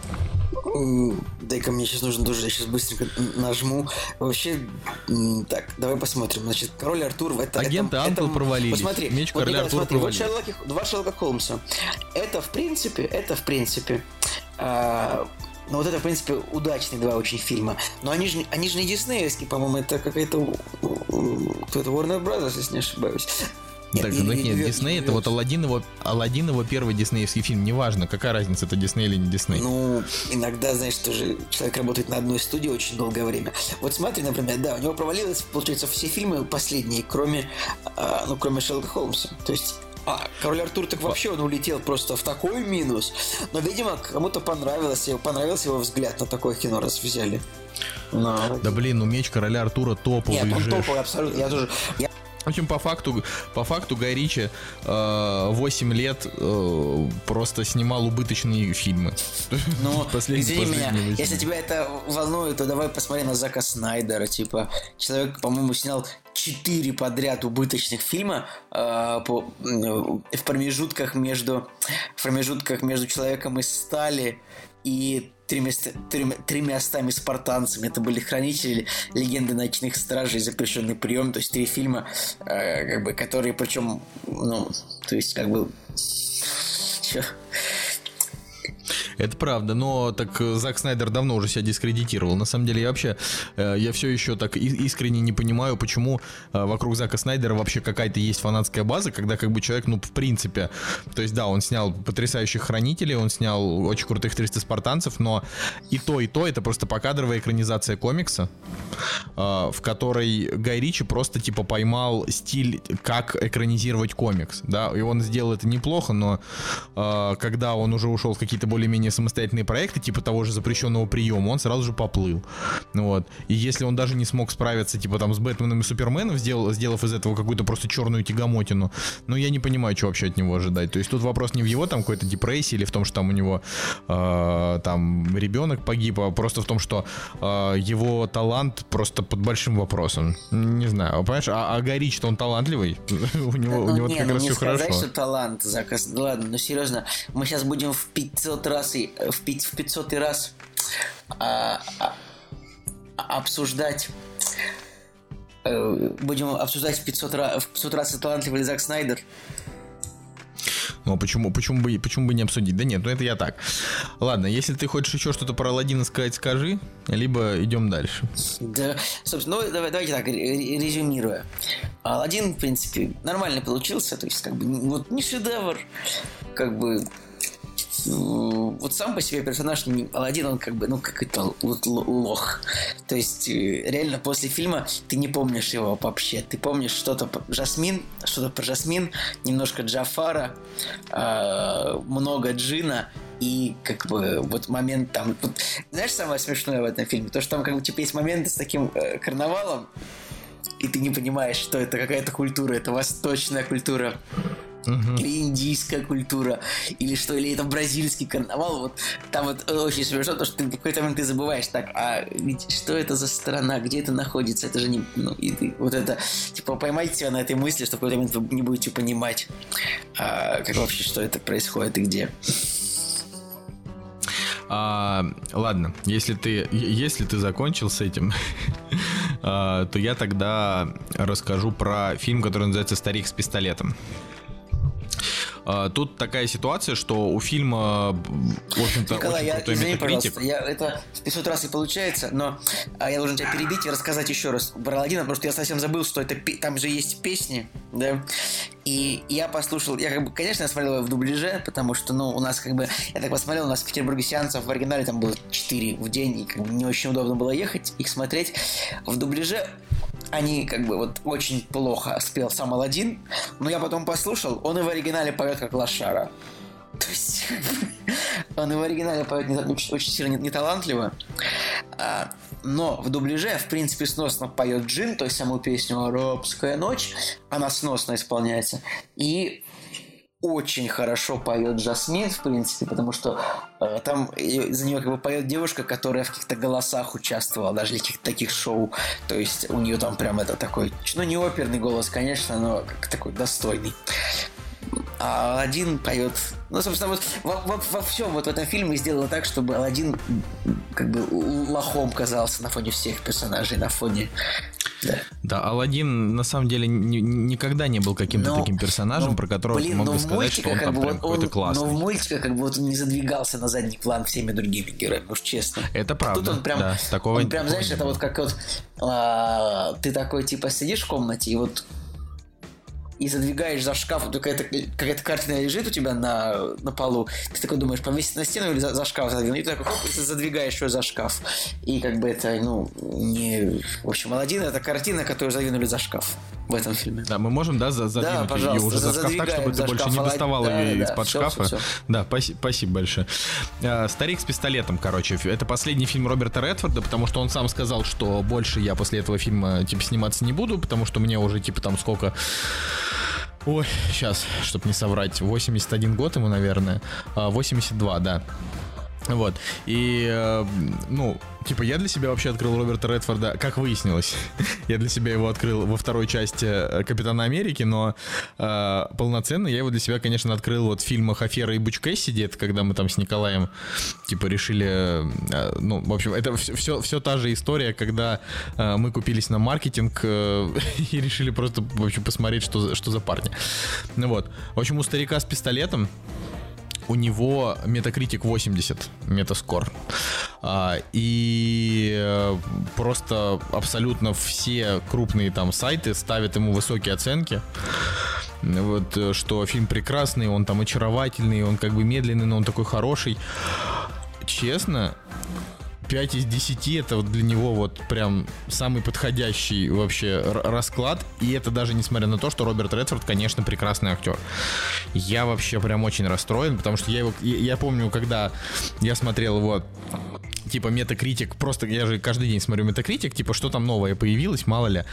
Дай-ка мне сейчас нужно тоже, я сейчас быстренько нажму. Вообще, так, давай посмотрим. Значит, Король Артур... Это, Агенты это, Антл это, провалились. Посмотри, Меч вот, Короля Артура смотри, вот Шерлоки, два Шерлока Холмса. Это, в принципе, это, в принципе, а, ну, вот это, в принципе, удачные два очень фильма. Но они же, они же не диснеевские, по-моему, это какая-то... Кто-то Warner Brothers, если не ошибаюсь. Нет, так, нет, нет, Дисней это вот Алладин его, Алладин его первый диснеевский фильм, неважно, какая разница, это Дисней или не Дисней. Ну, иногда, знаешь, тоже человек работает на одной студии очень долгое время. Вот смотри, например, да, у него провалилось, получается, все фильмы последние, кроме, а, ну, кроме Шерлока Холмса. То есть а, Король Артур так вообще он улетел просто в такой минус. Но, видимо, кому-то понравилось, понравился его взгляд на такое кино, раз взяли. Но... Да блин, ну меч короля Артура топовый Нет, он же. топовый, абсолютно. Я тоже. Я в общем, по факту, по факту Гай Ричи э, 8 лет э, просто снимал убыточные фильмы. Ну, извини меня, если тебя это волнует, то давай посмотри на Зака Снайдера. Типа, человек, по-моему, снял 4 подряд убыточных фильма э, по, э, в промежутках между в промежутках между человеком из стали и тремяста, трем, тремястами спартанцами. Это были хранители легенды ночных стражей, запрещенный прием. То есть три фильма, э, как бы, которые причем, ну, то есть как бы... Чё? Это правда, но так э, Зак Снайдер давно уже себя дискредитировал. На самом деле я вообще, э, я все еще так искренне не понимаю, почему э, вокруг Зака Снайдера вообще какая-то есть фанатская база, когда как бы человек, ну, в принципе, то есть да, он снял потрясающих хранителей, он снял очень крутых 300 спартанцев, но и то, и то это просто покадровая экранизация комикса, в которой Гай Ричи просто типа поймал стиль, как экранизировать комикс, да, и он сделал это неплохо, но когда он уже ушел в какие-то более-менее самостоятельные проекты, типа того же запрещенного приема, он сразу же поплыл. Вот. И если он даже не смог справиться, типа там с Бэтменом и Суперменом, сделал, сделав из этого какую-то просто черную тягомотину, ну я не понимаю, что вообще от него ожидать. То есть тут вопрос не в его там какой-то депрессии или в том, что там у него э, там ребенок погиб, а просто в том, что э, его талант просто под большим вопросом. Не знаю, понимаешь, а, а Горич-то он талантливый, у него, у него не, как ну, раз не все сказать, хорошо. что талант, заказ. Ладно, ну серьезно, мы сейчас будем в 500 раз, и- в 500 раз а, а, а- обсуждать э, будем обсуждать в 500 раз, в 500 раз талантливый ли Зак Снайдер. Ну, а почему, почему, бы, почему бы не обсудить? Да нет, ну это я так. Ладно, если ты хочешь еще что-то про Алладина сказать, скажи, либо идем дальше. Да, собственно, ну давай, давайте так, ре- резюмируя. Алладин, в принципе, нормально получился, то есть, как бы, вот не шедевр, как бы, вот сам по себе персонаж не- Аладдин, он как бы, ну, какой-то лох. То есть, э, реально, после фильма ты не помнишь его вообще. Ты помнишь что-то про Жасмин, что-то про Жасмин, немножко Джафара, э, много Джина, и как бы вот момент там... вот, знаешь, самое смешное в этом фильме? То, что там как бы типа есть моменты с таким э, карнавалом, и ты не понимаешь, что это какая-то культура, это восточная культура или индийская культура, или что, или это бразильский карнавал, вот там вот очень смешно, то, что ты в какой-то момент ты забываешь, так, а ведь что это за страна, где это находится, это же не, ну, и ты, вот это, типа, поймайте себя на этой мысли, что в какой-то момент вы не будете понимать, а, как вообще, что это происходит и где. А, ладно, если ты, если ты закончил с этим, а, то я тогда расскажу про фильм, который называется «Старик с пистолетом». А, Тут такая ситуация, что у фильма, в общем-то, Николай, очень я, крутой извини, метакритик. я, это в 500 раз и получается, но а, я должен тебя перебить и рассказать еще раз про Аладдина, потому что я совсем забыл, что это там же есть песни, да, И я послушал, я как бы, конечно, я смотрел его в дубляже, потому что, ну, у нас как бы, я так посмотрел, у нас в Петербурге сеансов в оригинале там было 4 в день, и как бы не очень удобно было ехать, их смотреть. В дубляже они как бы вот очень плохо спел сам Алладин, но я потом послушал, он и в оригинале поет как лошара. То есть он и в оригинале поет не, очень, очень сильно неталантливо. А, но в дубляже, в принципе, сносно поет Джин, то есть саму песню «Арабская ночь», она сносно исполняется. И очень хорошо поет Жасмин, в принципе, потому что э, там за нее как бы поет девушка, которая в каких-то голосах участвовала, даже в каких-то таких шоу. То есть у нее там прям это такой, ну не оперный голос, конечно, но как такой достойный. А Алладин поет... Ну, собственно, вот во, во, во всем вот в этом фильме сделано так, чтобы Алладин как бы лохом казался на фоне всех персонажей, на фоне... Да, да Алладин на самом деле ни, никогда не был каким-то таким персонажем, но, про которого блин, мог бы сказать, что он там бы, прям какой-то классный. Но в мультиках как бы вот он не задвигался на задний план всеми другими героями, уж честно. Это правда. А тут он прям, да, такого он прям, знаешь, это вот как вот а, ты такой типа сидишь в комнате и вот и задвигаешь за шкаф, какая-то какая картина лежит у тебя на, на полу, ты такой думаешь, повесить на стену или за, за шкаф задвинуть, и ты такой, хоп, и ты задвигаешь ее за шкаф. И как бы это, ну, не... В общем, Алладин это картина, которую задвинули за шкаф в этом фильме. Да, мы можем, да, задвинуть да, ее уже за шкаф так, чтобы ты больше не доставал да, ее да, из-под все, шкафа. Все, все. Да, спасибо, спасибо большое. А, Старик с пистолетом, короче, это последний фильм Роберта Редфорда, потому что он сам сказал, что больше я после этого фильма, типа, сниматься не буду, потому что мне уже, типа, там сколько Ой, сейчас, чтобы не соврать, 81 год ему, наверное. 82, а, да. Вот. И, э, ну, типа, я для себя вообще открыл Роберта Редфорда, как выяснилось, я для себя его открыл во второй части э, Капитана Америки, но э, полноценно я его для себя, конечно, открыл вот в фильмах «Афера» и «Буч Кэссиди», это когда мы там с Николаем, типа, решили, э, ну, в общем, это все, все, все та же история, когда э, мы купились на маркетинг э, и решили просто, в общем, посмотреть, что, что за парни. Ну вот. В общем, у старика с пистолетом у него Metacritic 80, метаскор. И э, просто абсолютно все крупные там сайты ставят ему высокие оценки. Вот, э, что фильм прекрасный, он там очаровательный, он как бы медленный, но он такой хороший. Честно, 5 из 10 это вот для него вот прям самый подходящий вообще расклад. И это даже несмотря на то, что Роберт Редфорд, конечно, прекрасный актер. Я вообще прям очень расстроен, потому что я его... Я, я помню, когда я смотрел его типа метакритик, просто я же каждый день смотрю метакритик, типа что там новое появилось, мало ли.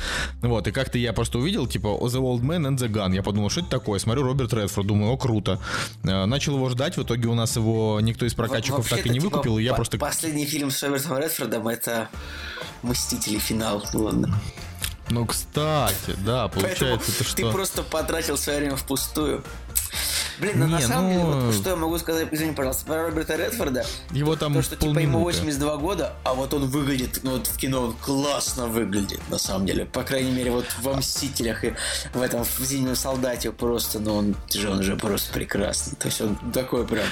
Вот, и как-то я просто увидел, типа The Old Man and the Gun. Я подумал, что это такое? Смотрю Роберт Редфорд, думаю, о, круто. Э, начал его ждать, в итоге у нас его никто из прокатчиков так и не типа, выкупил, и я просто... Последний фильм с Робертом Редфордом это Мстители финал, ну ладно. Ну, кстати, да, получается, Поэтому это что? Ты просто потратил свое время впустую. Блин, ну на самом ну... деле, вот, что я могу сказать, извини, пожалуйста, про Роберта Редфорда. Его там То, что типа ему 82 года, а вот он выглядит, ну вот в кино он классно выглядит, на самом деле. По крайней мере, вот во Мстителях и в этом в Зимнем солдате просто, ну он же, он же просто прекрасный. То есть он такой прям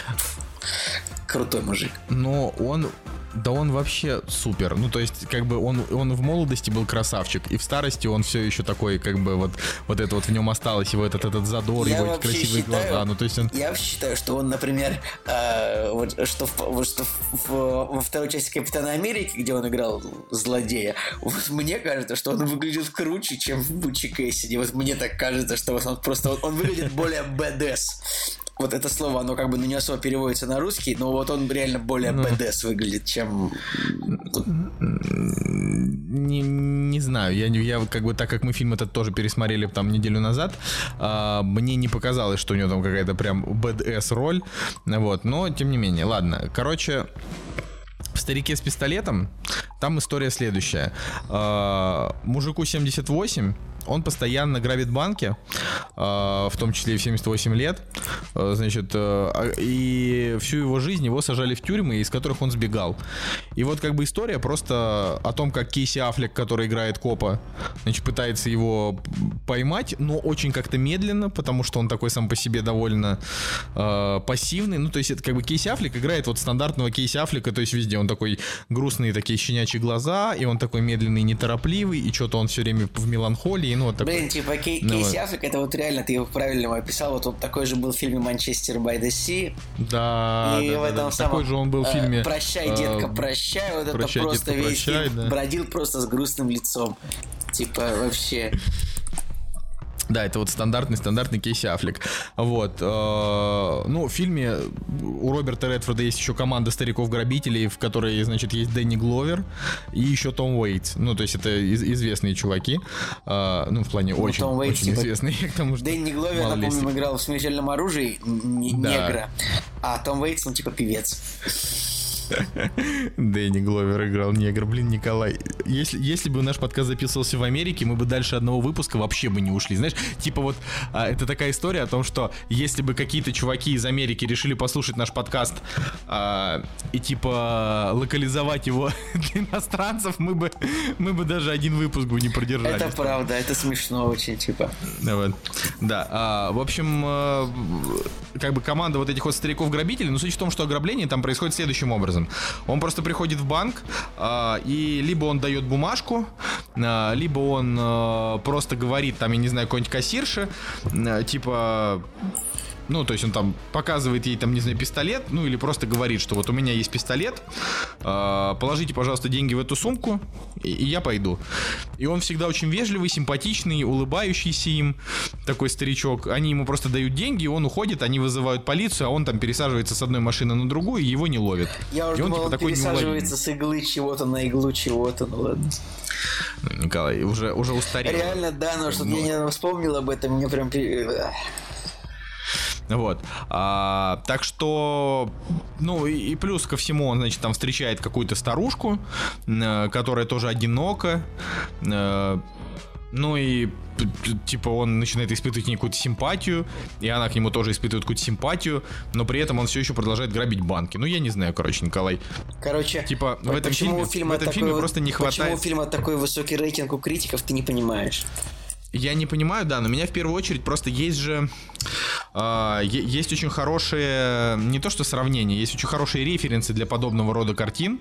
крутой мужик. Но он да он вообще супер. Ну, то есть, как бы он, он в молодости был красавчик, и в старости он все еще такой, как бы вот, вот это вот в нем осталось, его этот, этот задор, я его эти красивые считаю, глаза. Ну, то есть он... Я считаю, что он, например, э, вот, что, в, что в, в, во второй части Капитана Америки, где он играл злодея, вот мне кажется, что он выглядит круче, чем в Бучи Кэссиди. Вот мне так кажется, что вот он просто он, он выглядит более бдс вот это слово, оно как бы ну, не особо переводится на русский, но вот он реально более ну, BDS выглядит, чем... Не, не знаю, я, я как бы, так как мы фильм этот тоже пересмотрели там неделю назад, а, мне не показалось, что у него там какая-то прям BDS роль, вот, но тем не менее, ладно, короче... В «Старике с пистолетом» там история следующая. А, мужику 78, он постоянно грабит банки, а, в том числе и в 78 лет. А, значит, э, а, и всю его жизнь его сажали в тюрьмы, из которых он сбегал. И вот как бы история просто о том, как Кейси Аффлек, который играет копа, значит, пытается его поймать, но очень как-то медленно, потому что он такой сам по себе довольно пассивный. Ну, то есть это как бы Кейси Аффлек играет вот стандартного Кейси Аффлека, то есть везде он такой грустные такие щенячьи глаза, и он такой медленный, неторопливый, и что-то он все время в меланхолии, ну вот такой. Блин, типа Кей- ну, Кейси вот. Аффлек, это вот реально, ты его правильно описал. Вот он такой же был в фильме «Манчестер by the Sea». Да, и да, в этом да. самом, такой же он был в э, фильме. «Прощай, э, детка, прощай». Вот «Прощай, это просто детка, весь прощай», да. бродил просто с грустным лицом. Типа, вообще... Да, это вот стандартный, стандартный Кейси Аффлек. Вот. э, Ну, в фильме у Роберта Редфорда есть еще команда стариков-грабителей, в которой, значит, есть Дэнни Гловер и еще Том Уэйтс. Ну, то есть это из- известные чуваки. Э, Ну, в плане очень, Том Уэйтс, очень типа, известные. к тому, что Дэнни Гловер, напомним, играл в «Смертельном оружии» н- Да. негра. А Том Уэйтс, ну, типа, певец. Дэнни Гловер играл негр. Блин, Николай, если, если бы наш подкаст записывался в Америке, мы бы дальше одного выпуска вообще бы не ушли. Знаешь, типа вот а, это такая история о том, что если бы какие-то чуваки из Америки решили послушать наш подкаст а, и типа локализовать его для иностранцев, мы бы, мы бы даже один выпуск бы не продержались. Это правда, это смешно очень, типа. Да, вот. Да, а, в общем, э, как бы команда вот этих вот стариков-грабителей, но суть в том, что ограбление там происходит следующим образом. Он просто приходит в банк, а, и либо он дает бумажку, а, либо он э, просто говорит, там, я не знаю, какой-нибудь кассирше, э, типа... Ну, то есть он там показывает ей, там, не знаю, пистолет, ну, или просто говорит, что вот у меня есть пистолет, а, положите, пожалуйста, деньги в эту сумку, и, и я пойду. И он всегда очень вежливый, симпатичный, улыбающийся им, такой старичок. Они ему просто дают деньги, он уходит, они вызывают полицию, а он там пересаживается с одной машины на другую, и его не ловят. Я уже И он, думал, типа, такой пересаживается с иглы чего-то на иглу чего-то, ну ладно. неуловимый. Николай, уже, уже устарел. Реально, да, но что-то Ну. я не вспомнил об этом, мне прям... Вот. А, так что, ну и, и плюс ко всему, он, значит, там встречает какую-то старушку, э, которая тоже одинока. э, ну и типа он начинает испытывать к ней какую-то симпатию, и она к нему тоже испытывает какую-то симпатию, но при этом он все еще продолжает грабить банки. Ну я не знаю, короче, Николай. Короче, Типа, в вот этом почему фильме- в этом фильме вот- просто не Почему хватает- у фильма такой высокий рейтинг у критиков, ты не понимаешь. Я не понимаю, да, но меня в первую очередь просто есть же... е- есть очень хорошие... Не то что сравнения, есть очень хорошие референсы для подобного рода картин.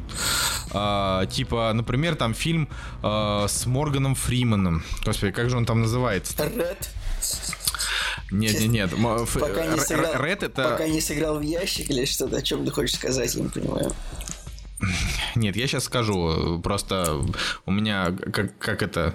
А, типа, например, там фильм а, с Морганом Фриманом. Господи, как же он там называется? Ред, Нет, нет, нет. Пока не сыграл, Ред это... пока не сыграл в ящик или что-то, о чем ты хочешь сказать, я не понимаю. Нет, я сейчас скажу. Просто у меня как, как это...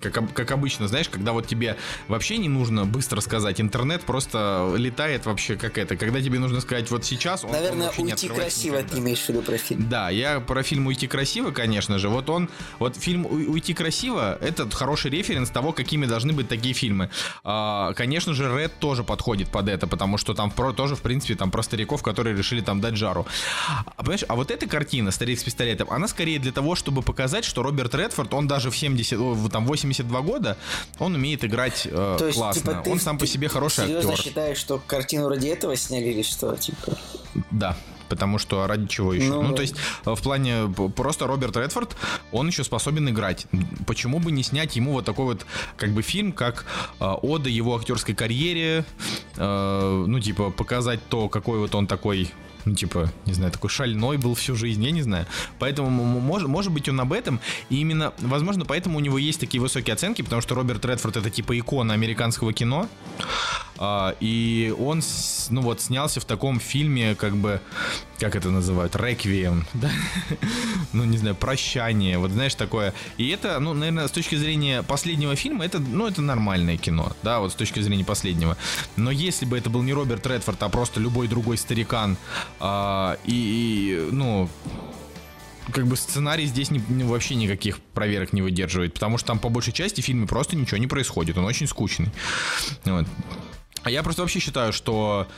Как, как обычно, знаешь, когда вот тебе вообще не нужно быстро сказать, интернет просто летает вообще как это. Когда тебе нужно сказать вот сейчас, он, он Наверное, не уйти красиво никогда. ты имеешь в виду про фильм. Да, я про фильм «Уйти красиво», конечно же. Вот он, вот фильм «У- «Уйти красиво» — это хороший референс того, какими должны быть такие фильмы. А, конечно же, «Ред» тоже подходит под это, потому что там про, тоже, в принципе, там про стариков, которые решили там дать жару. А, понимаешь, а вот эта картина «Старик с пистолетом», она скорее для того, чтобы показать, что Роберт Редфорд, он даже в 70, о, в, там, 82 года, он умеет играть э, То есть, классно. типа, ты, он сам по ты себе хороший серьезно актер. считаешь, что картину ради этого сняли или что? Типа, Да. Потому что ради чего еще? Ну, Ну, да. то есть, э, в плане просто Роберт Редфорд, он еще способен играть. Почему бы не снять ему вот такой вот, как бы, фильм, как э, ода его актерской карьере, э, ну, типа, показать то, какой вот он такой ну, типа, не знаю, такой шальной был всю жизнь, я не знаю. Поэтому, может, может быть, он об этом, и именно, возможно, поэтому у него есть такие высокие оценки, потому что Роберт Редфорд это, типа, икона американского кино, и он, ну вот, снялся в таком фильме, как бы, как это называют, реквием, да? ну, не знаю, прощание, вот, знаешь, такое. И это, ну, наверное, с точки зрения последнего фильма, это, ну, это нормальное кино, да, вот с точки зрения последнего. Но если бы это был не Роберт Редфорд, а просто любой другой старикан, а, и, и, ну, как бы сценарий здесь не, ну, вообще никаких проверок не выдерживает, потому что там по большей части в фильме просто ничего не происходит, он очень скучный. Вот. А я просто вообще считаю, что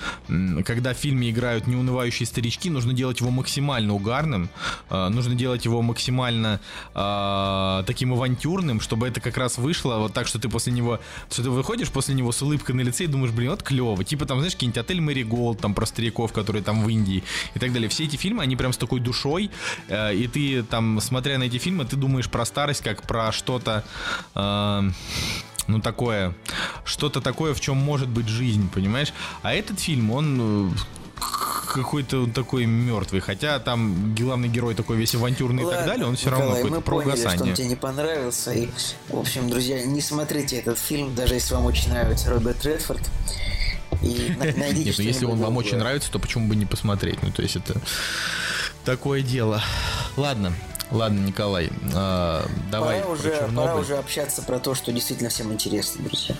когда в фильме играют неунывающие старички, нужно делать его максимально угарным, э, нужно делать его максимально э, таким авантюрным, чтобы это как раз вышло вот так, что ты после него, что ты выходишь после него с улыбкой на лице и думаешь, блин, вот клево. Типа там, знаешь, какие-нибудь отель Мэри Голд, там про стариков, которые там в Индии и так далее. Все эти фильмы, они прям с такой душой, э, и ты там, смотря на эти фильмы, ты думаешь про старость, как про что-то... э, ну, такое, что-то такое, в чем может быть жизнь, понимаешь? А этот фильм, он, э, какой-то такой мертвый. Хотя там главный герой такой весь авантюрный и так далее, он все равно какой-то про поняли, что он угасание. тебе не понравился. И, в общем, друзья, не смотрите этот фильм, даже если вам очень нравится Роберт Редфорд. И на- найдите Нет, ну если он вам другое. очень нравится, то почему бы не посмотреть? Ну, то есть это такое дело. Ладно, ладно, Николай, а, давай Пора уже, пора уже общаться про то, что действительно всем интересно, друзья.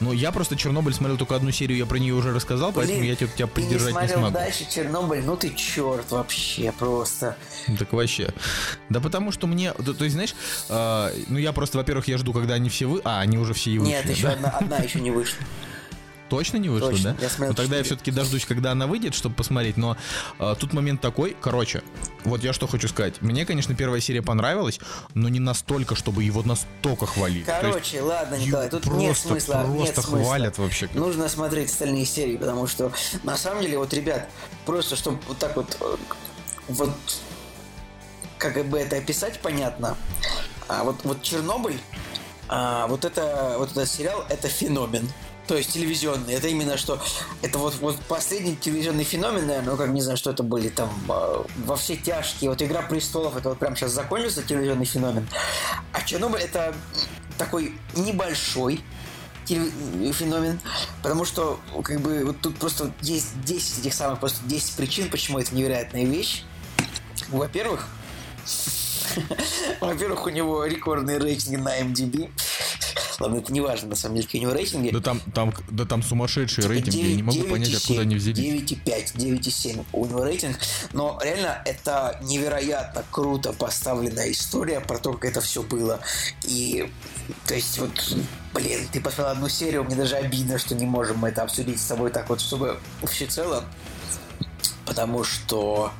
Ну, я просто Чернобыль смотрел только одну серию, я про нее уже рассказал, поэтому Блин, я тебя, тебя поддержать не, смотрел смогу. дальше Чернобыль, ну ты черт вообще просто. Так вообще. Да потому что мне, то, то есть, знаешь, а, ну я просто, во-первых, я жду, когда они все вы, а они уже все и вышли. Нет, еще да? одна, одна еще не вышла. Точно не вышло, Точно, да? я смотрел ну тогда я все-таки дождусь, когда она выйдет, чтобы посмотреть. Но а, тут момент такой, короче, вот я что хочу сказать. Мне, конечно, первая серия понравилась, но не настолько, чтобы его настолько хвалить. То есть, Короче, ладно, Николай, тут просто, нет смысла. нет просто смысла. хвалят вообще. Нужно смотреть остальные серии, потому что на самом деле, вот, ребят, просто чтобы вот так вот, э, вот, как бы это описать, понятно. А вот, вот Чернобыль, а, вот это, вот этот сериал, это феномен. То есть телевизионный. Это именно что... Это вот, вот последний телевизионный феномен, наверное, ну, как не знаю, что это были там э, во все тяжкие. Вот Игра престолов, это вот прям сейчас закончился телевизионный феномен. А Чернобыль это такой небольшой теле- феномен, потому что как бы вот тут просто есть 10 этих самых, просто 10 причин, почему это невероятная вещь. Во-первых, во-первых, у него рекордные рейтинги на MDB. Ладно, это не важно, на самом деле, какие у него рейтинги. Да там, там, да там сумасшедшие рейтинги, я не могу понять, откуда они взялись. 9,5, 9,7 у него рейтинг. Но реально это невероятно круто поставленная история про то, как это все было. И, то есть, вот, блин, ты посмотрел одну серию, мне даже обидно, что не можем мы это обсудить с тобой так вот, чтобы всецело. Потому что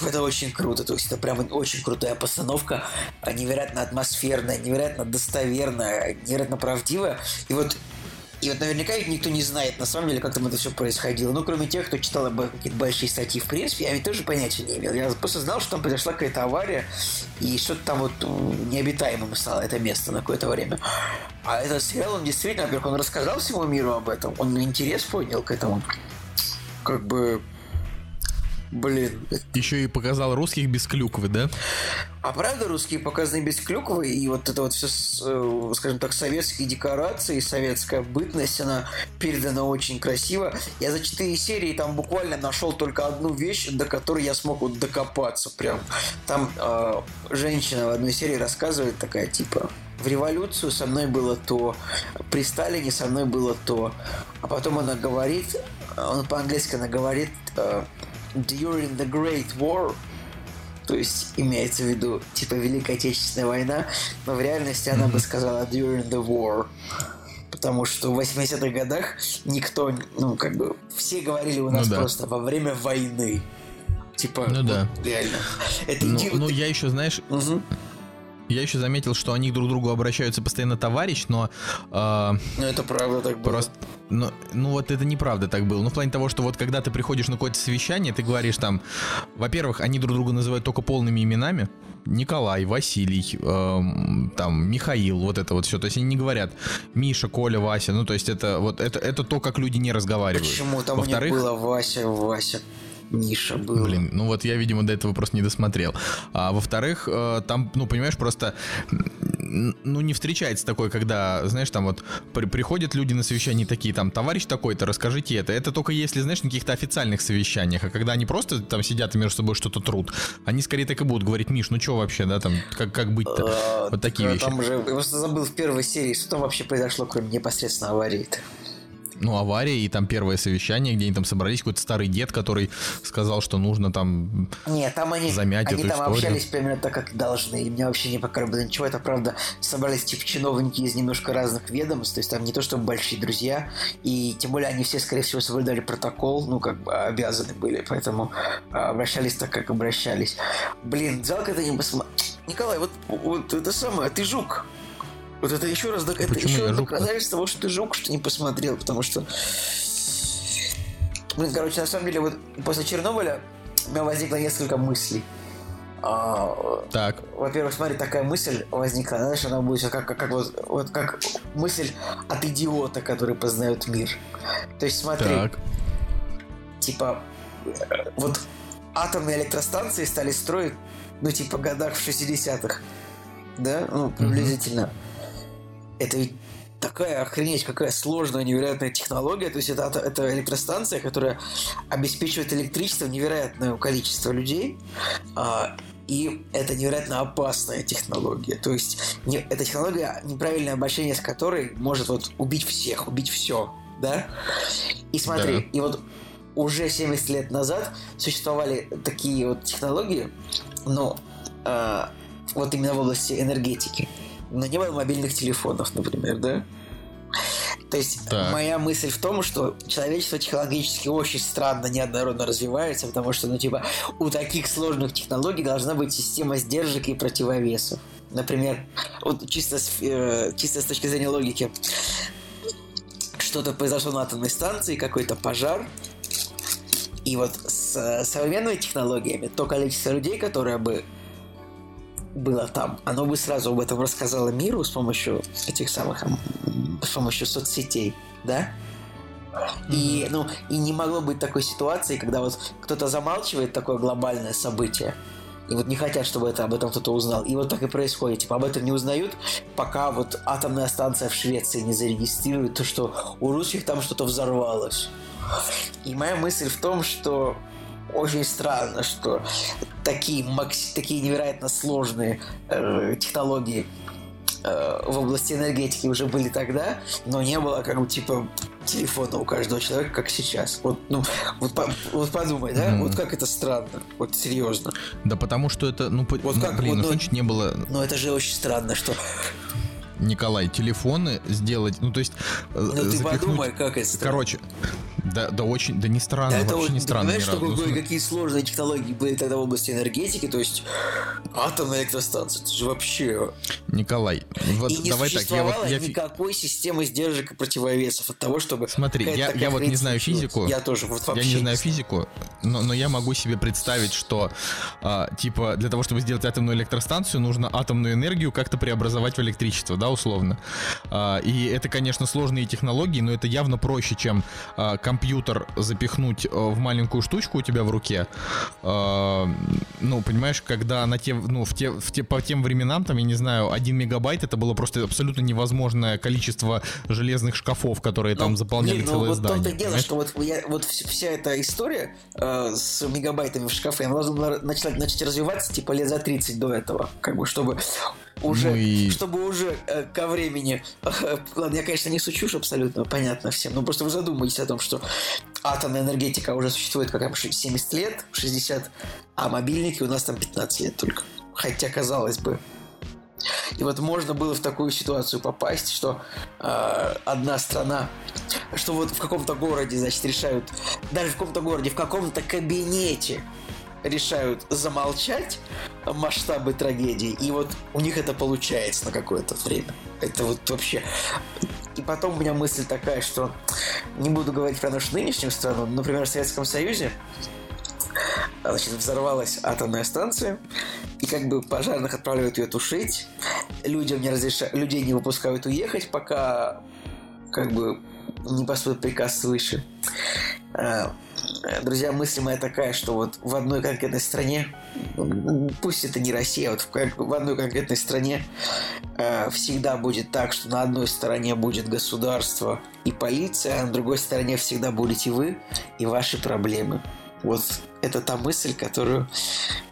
это очень круто. То есть это прям очень крутая постановка, а, невероятно атмосферная, невероятно достоверная, невероятно правдивая. И вот и вот наверняка ведь никто не знает, на самом деле, как там это все происходило. Ну, кроме тех, кто читал какие-то большие статьи. В принципе, я ведь тоже понятия не имел. Я просто знал, что там произошла какая-то авария, и что-то там вот необитаемым стало это место на какое-то время. А этот сериал, он действительно, во-первых, он рассказал всему миру об этом, он интерес поднял к этому. Как бы... Блин, Еще и показал русских без клюквы, да? А правда русские показаны без клюквы, и вот это вот все, скажем так, советские декорации, советская бытность, она передана очень красиво. Я за четыре серии там буквально нашел только одну вещь, до которой я смог вот докопаться прям. Там э, женщина в одной серии рассказывает такая, типа, в революцию со мной было то, при Сталине со мной было то. А потом она говорит, он по-английски она говорит, э, during the Great War, то есть имеется в виду типа Великая Отечественная война, но в реальности она бы сказала during the war. Потому что в 80-х годах никто, ну, как бы, все говорили у нас Ну да. просто во время войны. Типа, Ну вот да. реально. Это Ну, ну, я еще, знаешь, Мгм. Я еще заметил, что они друг к другу обращаются постоянно товарищ, но а, Ну, это правда так было. Просто, ну, ну вот это неправда так было. Ну, в плане того, что вот когда ты приходишь на какое-то совещание, ты говоришь там, во-первых, они друг друга называют только полными именами. Николай, Василий, эм, там, Михаил, вот это вот все. То есть они не говорят Миша, Коля, Вася. Ну, то есть это вот это, это то, как люди не разговаривают. Почему там у них было Вася, Вася, Миша был. Блин, ну вот я, видимо, до этого просто не досмотрел. А во-вторых, э, там, ну, понимаешь, просто, ну, не встречается такое, когда, знаешь, там вот при- приходят люди на совещание такие, там, товарищ такой-то, расскажите это. Это только если, знаешь, на каких-то официальных совещаниях, а когда они просто там сидят и между собой что-то трут, они скорее так и будут говорить, Миш, ну что вообще, да, там, как, как быть-то? А, Вот такие так, вещи. Там уже, я просто забыл в первой серии, что там вообще произошло, кроме непосредственно аварии-то. Ну, авария и там первое совещание, где они там собрались, какой-то старый дед, который сказал, что нужно там Нет, там они, Замять они эту там историю. общались примерно так, как должны. И мне вообще не показалось ничего. Это, правда, собрались типа чиновники из немножко разных ведомств. То есть там не то, чтобы большие друзья. И тем более они все, скорее всего, соблюдали протокол. Ну, как бы обязаны были. Поэтому а, обращались так, как обращались. Блин, жалко это не посмотреть. Николай, вот, вот это самое, ты жук. Вот это еще раз, док- это почему еще раз доказательство того, что ты жук, что не посмотрел, потому что Блин, короче, на самом деле, вот после Чернобыля у меня возникло несколько мыслей. А, так. во-первых, смотри, такая мысль возникла, знаешь, она будет как, как, как вот, вот как мысль от идиота, который познает мир. То есть смотри, Так. типа, э, вот атомные электростанции стали строить, ну, типа, годах в 60-х. Да? Ну, приблизительно. Mm-hmm. Это ведь такая охренеть, какая сложная, невероятная технология. То есть это, это электростанция, которая обеспечивает электричество невероятное количество людей. А, и это невероятно опасная технология. То есть не, эта технология, неправильное обращение с которой может вот убить всех, убить все. Да? И смотри, да. и вот уже 70 лет назад существовали такие вот технологии, но э, вот именно в области энергетики. Было мобильных телефонов, например, да? То есть так. моя мысль в том, что человечество технологически очень странно, неоднородно развивается, потому что, ну, типа, у таких сложных технологий должна быть система сдержек и противовесов. Например, вот чисто с, э, чисто с точки зрения логики, что-то произошло на атомной станции, какой-то пожар, и вот с современными технологиями то количество людей, которое бы было там, оно бы сразу об этом рассказало миру с помощью этих самых, с помощью соцсетей, да? И, ну, и не могло быть такой ситуации, когда вот кто-то замалчивает такое глобальное событие, и вот не хотят, чтобы это, об этом кто-то узнал. И вот так и происходит. Типа об этом не узнают, пока вот атомная станция в Швеции не зарегистрирует то, что у русских там что-то взорвалось. И моя мысль в том, что очень странно, что такие, макс... такие невероятно сложные э, технологии э, в области энергетики уже были тогда, но не было как бы типа телефона у каждого человека, как сейчас. Вот, ну, вот, вот подумай, да? Mm. Вот как это странно. Вот серьезно. Да потому что это, ну, вот ну, как, блин, вот, ну, значит, не было... Ну, это же очень странно, что Николай, телефоны сделать, ну то есть... Э, ну ты запихнуть... подумай, как это... Короче, да, да очень, да не странно, да, вообще это, не странно. Знаешь, что, какой, какие сложные технологии были тогда в области энергетики, то есть атомная электростанция, это же вообще... Николай, вот и не давай так, я вот... Я... никакой системы сдержек и противовесов от того, чтобы... Смотри, я, я вот не знаю физику. Я тоже, вот вообще. Я не знаю физику, но, но я могу себе представить, что, а, типа, для того, чтобы сделать атомную электростанцию, нужно атомную энергию как-то преобразовать в электричество, да, условно. А, и это, конечно, сложные технологии, но это явно проще, чем а, компьютер запихнуть э, в маленькую штучку у тебя в руке. А, ну, понимаешь, когда на те, ну, в те, в те, по тем временам, там, я не знаю, 1 мегабайт это было просто абсолютно невозможное количество железных шкафов, которые ну, там заполняли блин, ну, целое вот здание. Вот то дело, что вот, я, вот вся эта история э, с мегабайтами в шкафе, она должна начать, начать развиваться типа лет за 30 до этого, как бы, чтобы уже, ну и... чтобы уже э, ко времени... Э, ладно, я, конечно, не сучу, абсолютно понятно всем, но просто вы задумайтесь о том, что атомная энергетика уже существует как 70 лет, 60, а мобильники у нас там 15 лет только. Хотя, казалось бы, и вот можно было в такую ситуацию попасть, что э, одна страна, что вот в каком-то городе, значит, решают, даже в каком-то городе, в каком-то кабинете решают замолчать масштабы трагедии, и вот у них это получается на какое-то время. Это вот вообще... И потом у меня мысль такая, что не буду говорить про нашу нынешнюю страну, например, в Советском Союзе значит, взорвалась атомная станция, и как бы пожарных отправляют ее тушить, людям не разрешают, людей не выпускают уехать, пока как бы не поступит приказ свыше. А, друзья, мысль моя такая, что вот в одной конкретной стране, пусть это не Россия, вот в, в одной конкретной стране э, всегда будет так, что на одной стороне будет государство и полиция, а на другой стороне всегда будете вы и ваши проблемы. Вот это та мысль, которую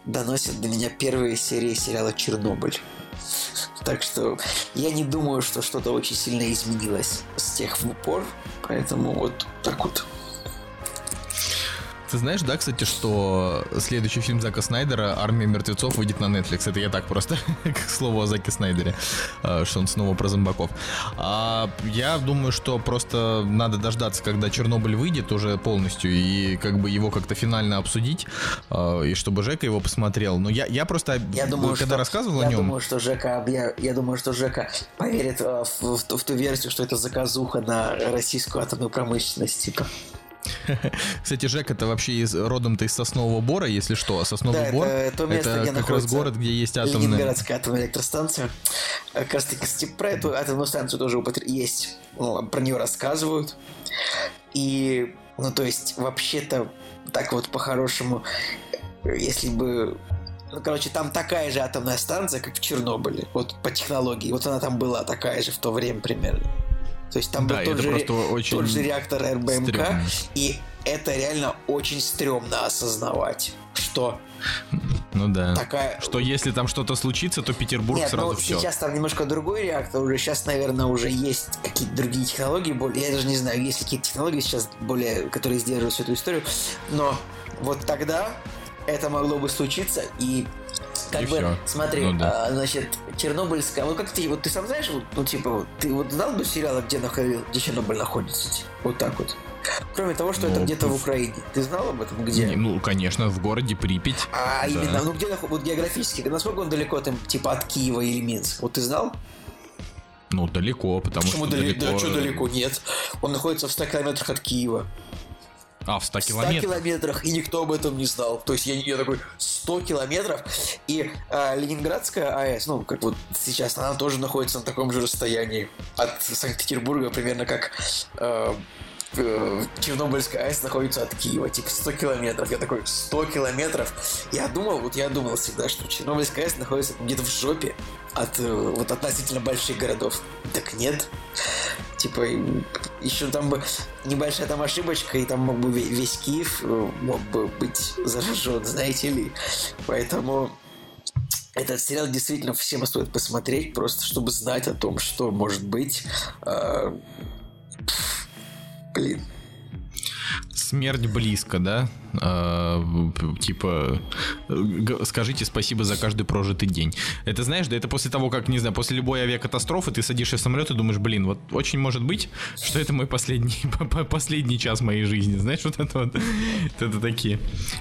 доносят до меня первые серии сериала «Чернобыль». Так что я не думаю, что что-то очень сильно изменилось с тех пор. Поэтому вот так вот. Ты знаешь, да, кстати, что следующий фильм Зака Снайдера «Армия мертвецов» выйдет на Netflix. Это я так просто, к слову о Заке Снайдере, а, что он снова про зомбаков. А я думаю, что просто надо дождаться, когда Чернобыль выйдет уже полностью, и как бы его как-то финально обсудить, а, и чтобы Жека его посмотрел. Но я, я просто, я думаю, когда что, рассказывал я о нем... Думаю, что Жека, я, я думаю, что Жека поверит в, в, в, в ту версию, что это заказуха на российскую атомную промышленность, типа. Кстати, Жек это вообще из родом-то из Соснового Бора, если что. А Сосновый да, Бор это, то место, это как раз город, где есть атомная... Ленинградская атомная электростанция. Как раз таки, про эту атомную станцию тоже есть. Ну, про нее рассказывают. И, ну, то есть, вообще-то так вот по-хорошему, если бы ну, короче, там такая же атомная станция, как в Чернобыле. Вот по технологии. Вот она там была такая же в то время примерно. То есть там Да, был тот же, очень тот же реактор РБМК. стрёмно. И это реально очень стрёмно осознавать, что Ну да. такая... Что если там что-то случится, то Петербург Нет, сразу ну все. сейчас там немножко другой реактор, уже сейчас, наверное, уже есть какие-то другие технологии, более, я даже не знаю, есть ли какие-то технологии сейчас более, которые сдерживают всю эту историю, но вот тогда это могло бы случиться, и как И бы, всё. смотри, Ну да. а, значит, Чернобыльская, вот как ты, вот ты сам знаешь, вот, ну типа, вот, ты вот знал бы сериалы, где, находил, где Чернобыль находится, типа? вот так вот. Кроме того, что это Ну, где-то в Украине. Ты знал об этом? Где? Не, Ну, конечно, в городе Припять. А Да. именно, ну где вот географически, насколько он далеко там, типа от Киева или Минска? Вот ты знал? Ну, далеко, потому Почему что далеко... Да, что далеко? Нет. Он находится в 100 километрах от Киева. А, в 100 В 100 километрах. километрах, и никто об этом не знал. То есть я, я такой, 100 километров? И а, Ленинградская АЭС, ну, как вот сейчас, она тоже находится на таком же расстоянии от Санкт-Петербурга, примерно как э, э, Чернобыльская АЭС находится от Киева, типа 100 километров. Я такой, 100 километров? Я думал, вот я думал всегда, что Чернобыльская АЭС находится где-то в жопе от э, вот относительно больших городов. Так нет. Типа, еще там бы небольшая там ошибочка, и там мог бы ве- весь Киев э, мог бы быть заражен, знаете ли. Поэтому этот сериал действительно всем стоит посмотреть, просто чтобы знать о том, что может быть. А, Блин. Смерть близко, да? А, типа, скажите спасибо за каждый прожитый день. Это знаешь, да это после того, как, не знаю, после любой авиакатастрофы ты садишься в самолет и думаешь, блин, вот очень может быть, что это мой последний, последний час моей жизни. Знаешь, вот это вот. Это такие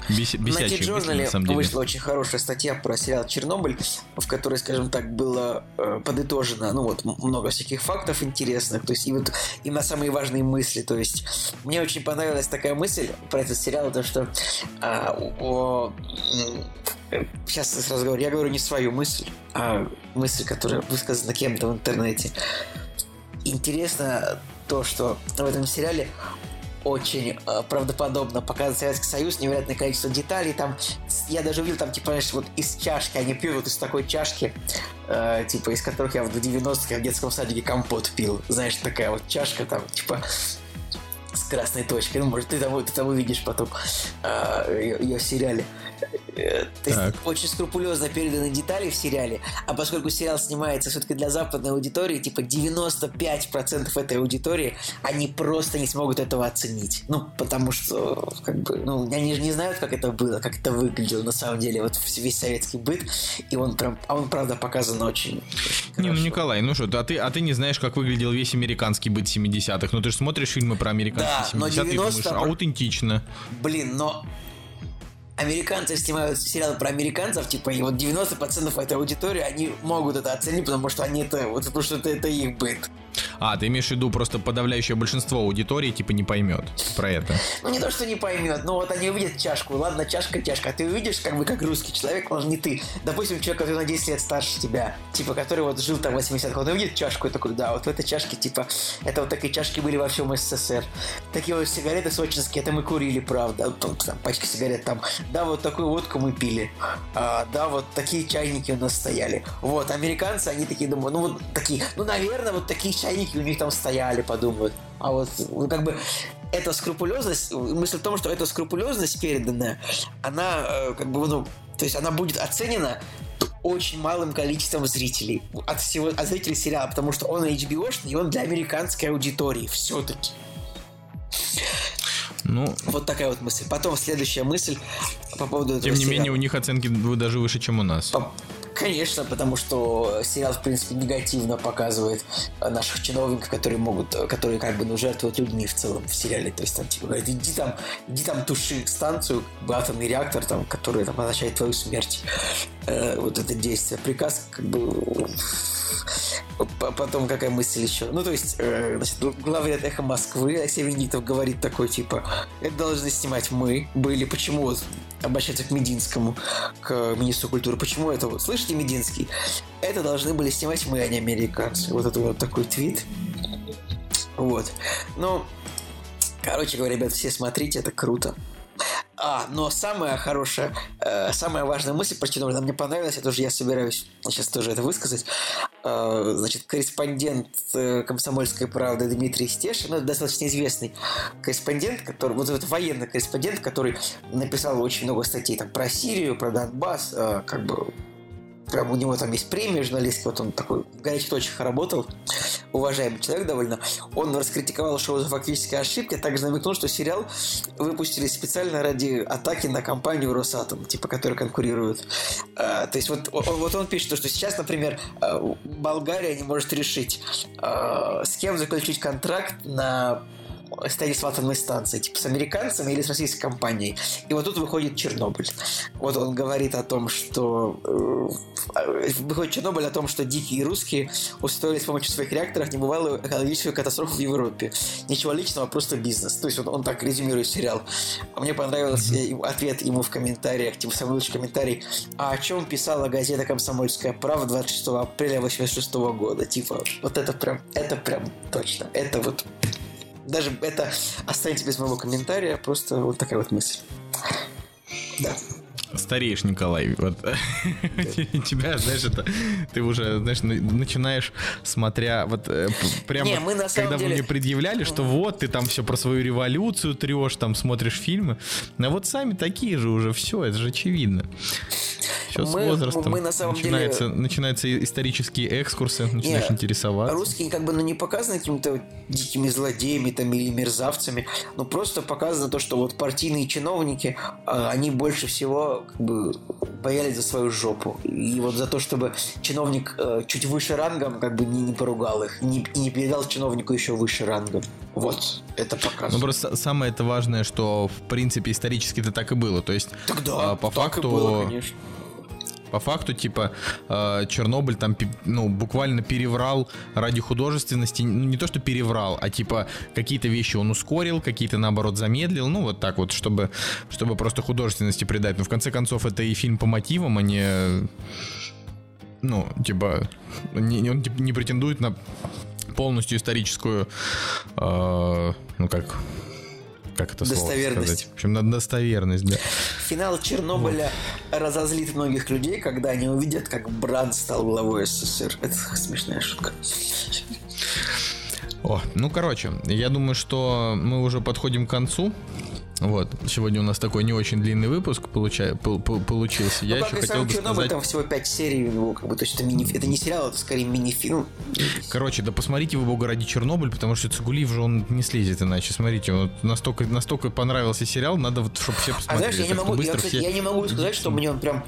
бес- На бесячие мысли, T-Journal на самом деле. вышла очень хорошая статья про сериал «Чернобыль», в которой, скажем так, было э, подытожено, ну вот, много всяких фактов интересных, то есть и вот именно самые важные мысли, то есть мне очень понравилась такая мысль про этот сериал, то что а, о- сейчас сразу говорю, я говорю не свою мысль, а мысль, которая высказана кем-то в интернете. Интересно то, что в этом сериале очень э, правдоподобно показан Советский Союз, невероятное количество деталей. Там я даже увидел, там, типа, знаешь, вот из чашки, они пьют вот из такой чашки, э, типа, из которых я в 90-х в детском садике компот пил. Знаешь, такая вот чашка там, типа, красной точкой. Ну, может, ты там, ты там увидишь потом э, ее, ее в сериале. Очень скрупулезно переданы детали в сериале, а поскольку сериал снимается все-таки для западной аудитории, типа 95% этой аудитории, они просто не смогут этого оценить. Ну, потому что, как бы, ну, они же не знают, как это было, как это выглядело на самом деле, вот весь советский быт, и он прям, а он, правда, показан очень, очень Не, ну. Николай, ну что, а ты, а ты не знаешь, как выглядел весь американский быт 70-х. Ну ты же смотришь фильмы про американские Да, но 70-е и думаешь, 90 аутентично. Блин, но американцы снимают сериалы про американцев, типа, и вот 90% этой аудитории, они могут это оценить, потому что они это, вот потому что это, это их быт. А, ты имеешь в виду просто подавляющее большинство аудитории типа не поймет про это. Ну, не то, что не поймет, но вот они увидят чашку, ладно, чашка, чашка, а ты увидишь, как бы, как русский человек, он не ты. Допустим, человек, который на 10 лет старше тебя, типа, который вот жил там в 80-х, он увидит чашку и такой, да, вот в этой чашке, типа, это вот такие чашки были во всем СССР. Такие вот сигареты сочинские, это мы курили, правда, там, там пачка сигарет там, да, вот такую водку мы пили, а, да, вот такие чайники у нас стояли. Вот, американцы, они такие думают, ну, вот такие, ну, наверное, вот такие чайники у них там стояли, подумают. А вот, ну, как бы, эта скрупулезность, мысль в том, что эта скрупулезность переданная, она, э, как бы, ну, то есть она будет оценена очень малым количеством зрителей. От всего, от зрителей сериала, потому что он hbo и он для американской аудитории все-таки. Ну, Вот такая вот мысль. Потом следующая мысль по поводу этого тем не сериала. менее, у них оценки даже выше, чем у нас. По- Конечно, потому что сериал, в принципе, негативно показывает э, наших чиновников, которые могут, э, которые как бы ну, жертвуют людьми в целом в сериале. То есть там типа говорят, иди там, иди там туши станцию, атомный реактор, там, который там означает твою смерть. Э, вот это действие. Приказ как бы Потом какая мысль еще? Ну, то есть, э, значит, главред «Эхо Москвы» Алексей Венедиктов говорит такой, типа, это должны снимать мы. Были, почему вот обращаться к Мединскому, к министру культуры, почему это вот, слышите, Мединский? Это должны были снимать мы, а не американцы. Вот это вот такой твит. Вот. Ну, короче говоря, ребят, все смотрите, это круто. А, но самая хорошая, э, самая важная мысль Чернобыль, она мне понравилась, это уже я собираюсь сейчас тоже это высказать. Э, значит, корреспондент э, «Комсомольской правды» Дмитрий Стешин, ну, достаточно известный корреспондент, который, вот этот военный корреспондент, который написал очень много статей там, про Сирию, про Донбасс, э, как бы прям у него там есть премия журналистская, вот он такой в горячих точках работал, уважаемый человек довольно. Он раскритиковал шоу за фактические ошибки, а также намекнул, что сериал выпустили специально ради атаки на компанию Росатом, типа, которая конкурирует. А, то есть вот, вот он пишет, что сейчас, например, а, Болгария не может решить, а, с кем заключить контракт на стоять с атомной станцией, типа с американцами или с российской компанией. И вот тут выходит Чернобыль. Вот он говорит о том, что э, выходит Чернобыль о том, что дикие русские устроили с помощью своих реакторов небывалую экологическую катастрофу в Европе. Ничего личного, просто бизнес. То есть он, он так резюмирует сериал. А мне понравился ответ ему в комментариях, типа самый лучший комментарий. А о чем писала газета «Комсомольская правда» 26 апреля 86 года? Типа, вот это прям, это прям точно. Это вот даже это останется без моего комментария, просто вот такая вот мысль. Да. Стареешь, Николай. Вот тебя, знаешь, это ты уже, знаешь, начинаешь, смотря вот э, прямо, Не, мы на самом когда деле... вы мне предъявляли, что вот ты там все про свою революцию трешь, там смотришь фильмы, но вот сами такие же уже все, это же очевидно. Все с Мы- возрастом мы на самом начинается, деле- начинаются исторические экскурсы, начинаешь Не, интересоваться. Русские как бы ну, не показаны какими-то дикими злодеями там, или мерзавцами, но просто показано то, что вот партийные чиновники, а, они больше всего как бы боялись за свою жопу. И вот за то, чтобы чиновник э, чуть выше рангом как бы не, не поругал их, не, и не передал чиновнику еще выше рангом. Вот, это Ну показано. просто самое это важное, что в принципе исторически это так и было. То есть Тогда а, по так факту и было, конечно. По факту, типа, э, Чернобыль там, ну, буквально переврал ради художественности. Ну, не то, что переврал, а типа какие-то вещи он ускорил, какие-то, наоборот, замедлил. Ну, вот так вот, чтобы, чтобы просто художественности придать. Но в конце концов, это и фильм по мотивам, а не... Ну, типа, не- он типа, не претендует на полностью историческую, э, ну как, как это слово Достоверность. сказать? В общем, на достоверность, да. Финал Чернобыля разозлит многих людей, когда они увидят, как брат стал главой СССР. Это смешная шутка. О, ну, короче, я думаю, что мы уже подходим к концу. Вот, сегодня у нас такой не очень длинный выпуск получа- пол- пол- получился. Я ну, еще как и хотел бы Чернобыль, сказать... там всего 5 серий у него, как бы, то есть это, мини, это не сериал, это скорее мини-фильм. Короче, да посмотрите вы, бога ради, Чернобыль, потому что Цигулиев же он не слезет иначе. Смотрите, вот настолько, настолько понравился сериал, надо вот, чтобы все А посмотрели. знаешь, я не могу, я, кстати, все- я не могу сказать, что мне он прям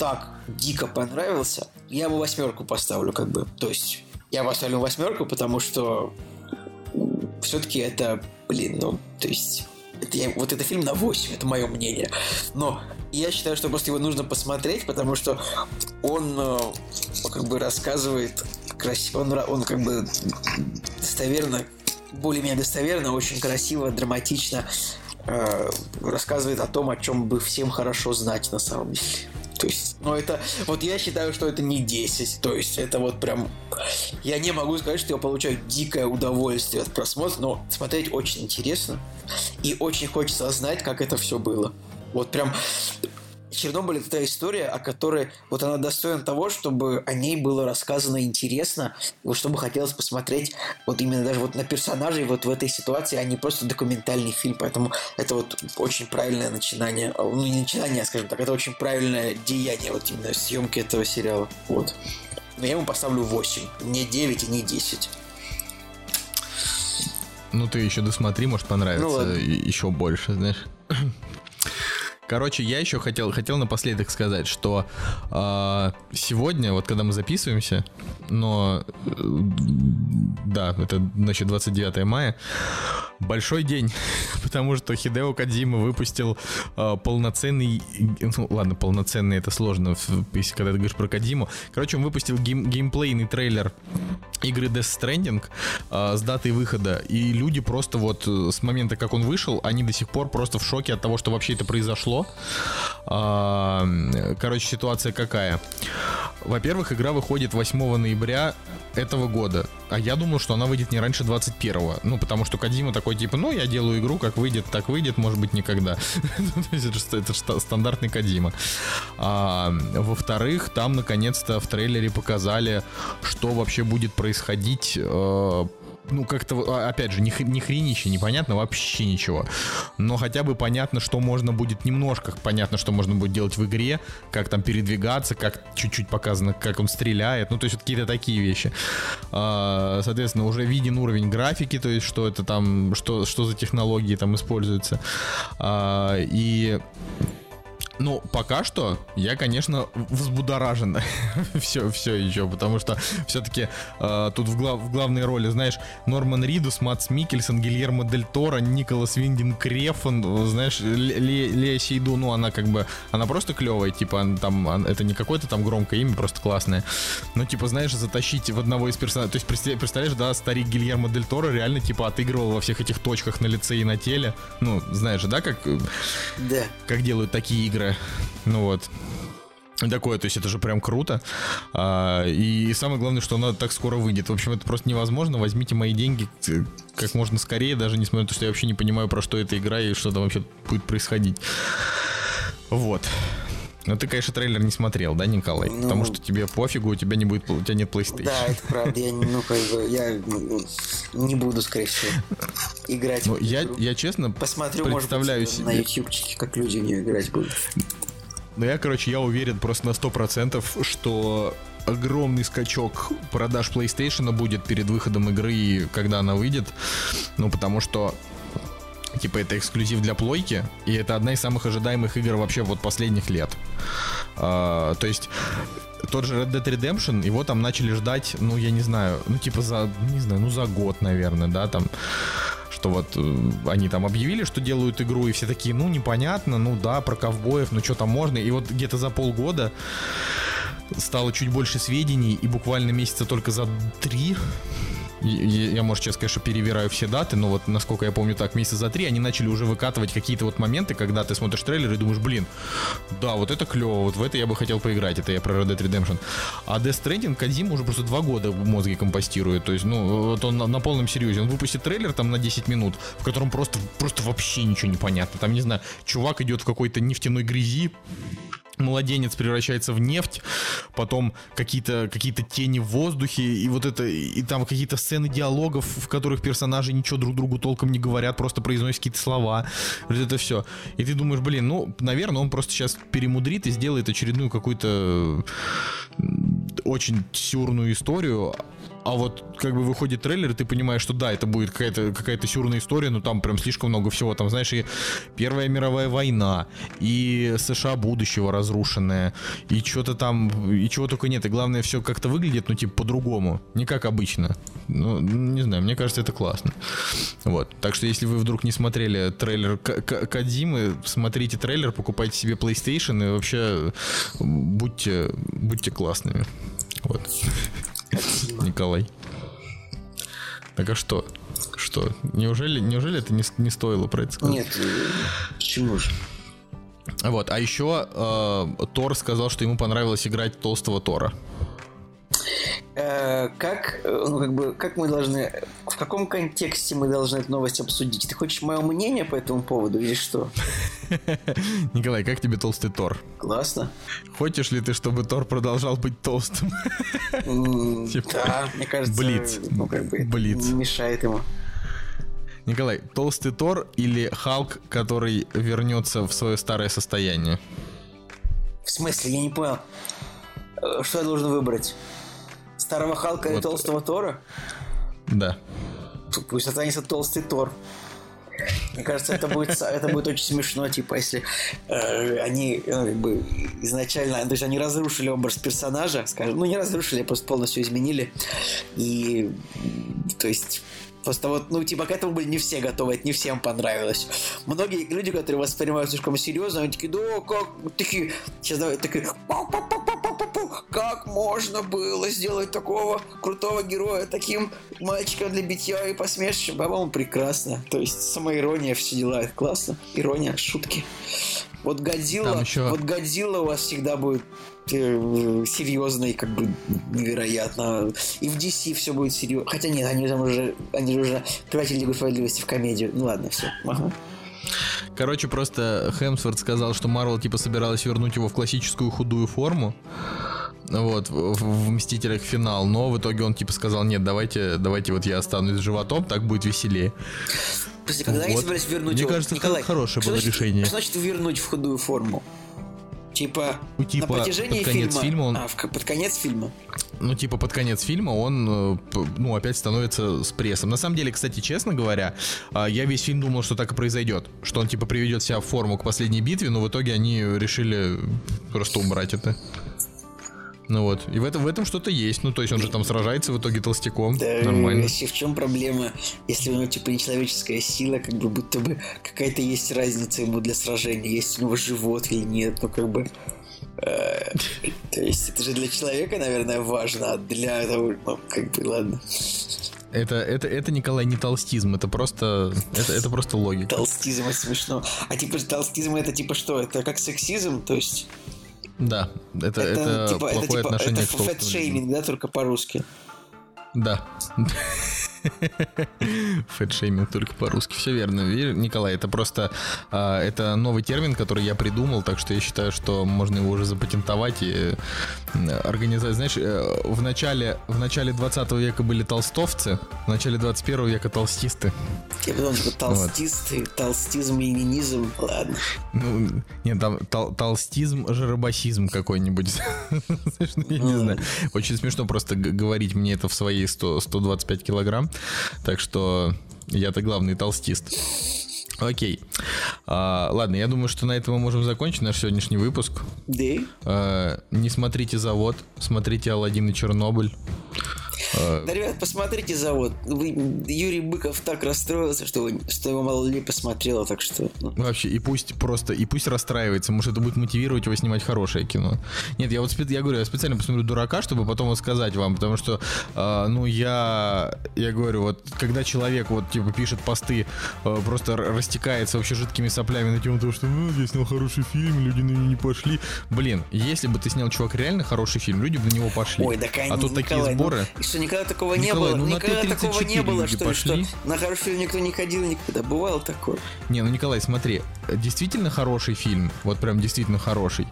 так дико понравился. Я ему восьмерку поставлю, как бы. То есть, я поставлю восьмерку, потому что все-таки это, блин, ну, то есть, это я- вот это фильм на 8, это мое мнение. Но я считаю, что просто его нужно посмотреть, потому что он э, как бы рассказывает красиво, он, он как бы достоверно, более-менее достоверно, очень красиво, драматично э, рассказывает о том, о чем бы всем хорошо знать на самом деле. То есть, ну это, вот я считаю, что это не 10, то есть это вот прям, я не могу сказать, что я получаю дикое удовольствие от просмотра, но смотреть очень интересно и очень хочется знать, как это все было. Вот прям Чернобыль это та история, о которой вот она достойна того, чтобы о ней было рассказано интересно, и вот чтобы хотелось посмотреть вот именно даже вот на персонажей вот в этой ситуации, а не просто документальный фильм. Поэтому это вот очень правильное начинание, а, ну не начинание, скажем так, это очень правильное деяние вот именно съемки этого сериала. Вот. Но я ему поставлю 8, не 9 и не 10. Ну, ты еще досмотри, может понравится Ну, ладно. еще больше, знаешь. Короче, я еще хотел, хотел напоследок сказать, что а, сегодня, вот когда мы записываемся, но э, да, это значит 29 мая, большой день, потому что Хидео Кадзима выпустил а, полноценный, ну ладно, полноценный это сложно, если когда ты говоришь про Кадзиму. Короче, он выпустил гейм- геймплейный трейлер игры Death Stranding а, с датой выхода, и люди просто вот э, с момента, как он вышел, они до сих пор просто в шоке от того, что вообще это произошло. Короче, ситуация какая? Во-первых, игра выходит 8 ноября этого года, а я думал, что она выйдет не раньше 21-го. Ну, потому что Кадима такой, типа, ну, я делаю игру, как выйдет, так выйдет, может быть, никогда. Это же стандартный Кадима. Во-вторых, там, наконец-то, в трейлере показали, что вообще будет происходить э, ну, как-то, а, опять же, ни, ни хренища, непонятно вообще ничего. Но хотя бы понятно, что можно будет немножко, понятно, что можно будет делать в игре, как там передвигаться, как чуть-чуть показано, как он стреляет, ну, то есть вот какие-то такие вещи. А, соответственно, уже виден уровень графики, то есть что это там, что, что за технологии там используются. А, и ну, пока что я, конечно, взбудоражен. все, все еще, потому что все-таки э, тут в, глав, в главной роли, знаешь, Норман Ридус, Мац Микельсон, Гильермо Дель Торо, Николас Виндин Крефон, знаешь, Лея Сейду, ну, она как бы, она просто клевая, типа, там, это не какое-то там громкое имя, просто классное. Ну, типа, знаешь, затащить в одного из персонажей, то есть, представляешь, да, старик Гильермо Дель Торо реально, типа, отыгрывал во всех этих точках на лице и на теле. Ну, знаешь да, как, да. как делают такие игры ну вот. Такое, то есть это же прям круто. А, и самое главное, что она так скоро выйдет. В общем, это просто невозможно. Возьмите мои деньги как можно скорее, даже несмотря на то, что я вообще не понимаю, про что эта игра и что там вообще будет происходить. Вот. Но ты, конечно, трейлер не смотрел, да, Николай? Ну, Потому что тебе пофигу, у тебя не будет, у тебя нет PlayStation. Да, это правда. Я, ну, как бы, я не буду, скорее всего, играть. Ну, я, я честно посмотрю, представляю может быть, себе. на ютубчике, как люди в нее играть будут. Ну, я, короче, я уверен просто на 100%, что огромный скачок продаж PlayStation будет перед выходом игры, когда она выйдет. Ну, потому что Типа это эксклюзив для плойки, и это одна из самых ожидаемых игр вообще вот последних лет. А, то есть тот же Red Dead Redemption, его там начали ждать, ну, я не знаю, ну, типа за, не знаю, ну, за год, наверное, да, там что вот э, они там объявили, что делают игру, и все такие, ну, непонятно, ну да, про ковбоев, ну что там можно. И вот где-то за полгода стало чуть больше сведений, и буквально месяца только за три я, может, сейчас, конечно, перевираю все даты, но вот, насколько я помню, так, месяца за три они начали уже выкатывать какие-то вот моменты, когда ты смотришь трейлер и думаешь, блин, да, вот это клево, вот в это я бы хотел поиграть, это я про Red Dead Redemption. А Death Stranding Кадзима уже просто два года в мозге компостирует, то есть, ну, вот он на, на полном серьезе, он выпустит трейлер там на 10 минут, в котором просто, просто вообще ничего не понятно, там, не знаю, чувак идет в какой-то нефтяной грязи, младенец превращается в нефть, потом какие-то какие тени в воздухе, и вот это, и там какие-то сцены диалогов, в которых персонажи ничего друг другу толком не говорят, просто произносят какие-то слова. Вот это все. И ты думаешь, блин, ну, наверное, он просто сейчас перемудрит и сделает очередную какую-то очень сюрную историю, а вот как бы выходит трейлер, и ты понимаешь, что да, это будет какая-то какая сюрная история, но там прям слишком много всего. Там, знаешь, и Первая мировая война, и США будущего разрушенное, и что-то там, и чего только нет. И главное, все как-то выглядит, ну, типа, по-другому. Не как обычно. Ну, не знаю, мне кажется, это классно. Вот. Так что, если вы вдруг не смотрели трейлер Кадзимы, смотрите трейлер, покупайте себе PlayStation и вообще будьте, будьте классными. Вот. Николай. Так а что? Что? Неужели, неужели это не, не стоило про это сказать? Нет, почему же? Вот, а еще э, Тор сказал, что ему понравилось играть толстого Тора. Э, как, э, ну, как бы, как мы должны, в каком контексте мы должны эту новость обсудить? Ты хочешь мое мнение по этому поводу или что? Николай, как тебе толстый Тор? Классно. Хочешь ли ты, чтобы Тор продолжал быть толстым? Типа, да, мне кажется, Блиц. ну, как бы, Блиц. мешает ему. Николай, толстый Тор или Халк, который вернется в свое старое состояние? В смысле, я не понял. Э, что я должен выбрать? Старого Халка вот. и толстого Тора? Да. Пусть останется толстый Тор. Мне кажется, это будет, это будет очень смешно, типа, если э, они ну, как бы изначально, то есть они разрушили образ персонажа, скажем, ну не разрушили, а просто полностью изменили, и то есть Просто вот, ну, типа, к этому были не все готовы, это не всем понравилось. Многие люди, которые воспринимают слишком серьезно, они такие, да, как, такие, сейчас давай, такие, как можно было сделать такого крутого героя таким мальчиком для битья и посмешищем? По-моему, прекрасно. То есть самоирония, все дела, это классно. Ирония, шутки. Вот Годзилла, еще... вот Годзилла у вас всегда будет э, серьезный, как бы невероятно. И в DC все будет серьезно. Хотя нет, они там уже, они же уже превратили Лигу справедливости в комедию. Ну ладно, все. Ага. Короче, просто Хемсворт сказал, что Марвел типа собиралась вернуть его в классическую худую форму. Вот, в, в Мстителях финал, но в итоге он типа сказал, нет, давайте, давайте вот я останусь с животом, так будет веселее. Подожди, когда они Вот. собирались вернуть Мне его? кажется, Николай, хорошее что было значит- решение. Что значит вернуть в худую форму? Типа, Ну, типа, на протяжении под конец фильма... фильма он- А, в под конец фильма? Ну, типа, под конец фильма он, э, ну, опять становится с прессом. На самом деле, кстати, честно говоря, а, я весь фильм думал, что так и произойдет. Что он, типа, приведет себя в форму к последней битве, но в итоге они решили просто убрать это. Ну вот. И в этом, в этом что-то есть. Ну, то есть он же там сражается в итоге толстяком. Да, Нормально. вообще в чем проблема, если у него типа нечеловеческая сила, как бы будто бы какая-то есть разница ему для сражения, есть у него живот или нет, ну как бы. э, То есть это же для человека, наверное, важно, а для того, ну, как бы, ладно. Это, это, это, Николай, не толстизм, это просто, это, это просто логика. Толстизм это смешно. А типа толстизм это типа что? Это как сексизм, то есть Да, это, это, типа это плохое типа отношение это к фэтшейминг, да, только по-русски. Да. Фэтшейминг только по-русски. Все верно, Вер- Николай. Это просто а, это новый термин, который я придумал, так что я считаю, что можно его уже запатентовать и организовать. Знаешь, э, в начале, в начале 20 века были толстовцы, в начале 21 века толстисты. Я потом типа толстист, и толстизм и ленизм. Ладно. Ну, нет, там тол- толстизм, жаробасизм какой-нибудь. Ну, я не знаю. Очень смешно просто говорить мне это в свои 100, 125 килограмм. Так что я-то главный толстист. Окей. А, ладно, я думаю, что на этом мы можем закончить наш сегодняшний выпуск. Да? А, не смотрите завод, смотрите Алладин и Чернобыль. А, Да, ребят, посмотрите завод. Юрий Быков так расстроился, что, что его мало ли посмотрело, так что... ну, Вообще, и пусть просто, и пусть расстраивается, может, это будет мотивировать его снимать хорошее кино. Нет, я вот я говорю, я специально посмотрю дурака, чтобы потом вот сказать вам, потому что, а, ну, я, я говорю, вот, когда человек вот, типа, пишет посты, а, просто растекается вообще жидкими соплями на тему того, что, ну, я снял хороший фильм, люди на него не пошли. Блин, если бы ты снял, чувак, реально хороший фильм, люди бы на него пошли. Ой, да, конечно, а тут такие Николай, ну, сборы. и что, никогда такого не Николай, было? ну никогда Т-34 такого не было, люди что, что на хороший фильм никто не ходил никогда. Бывало такое. Не, ну Николай, смотри, действительно хороший фильм, вот прям действительно хороший.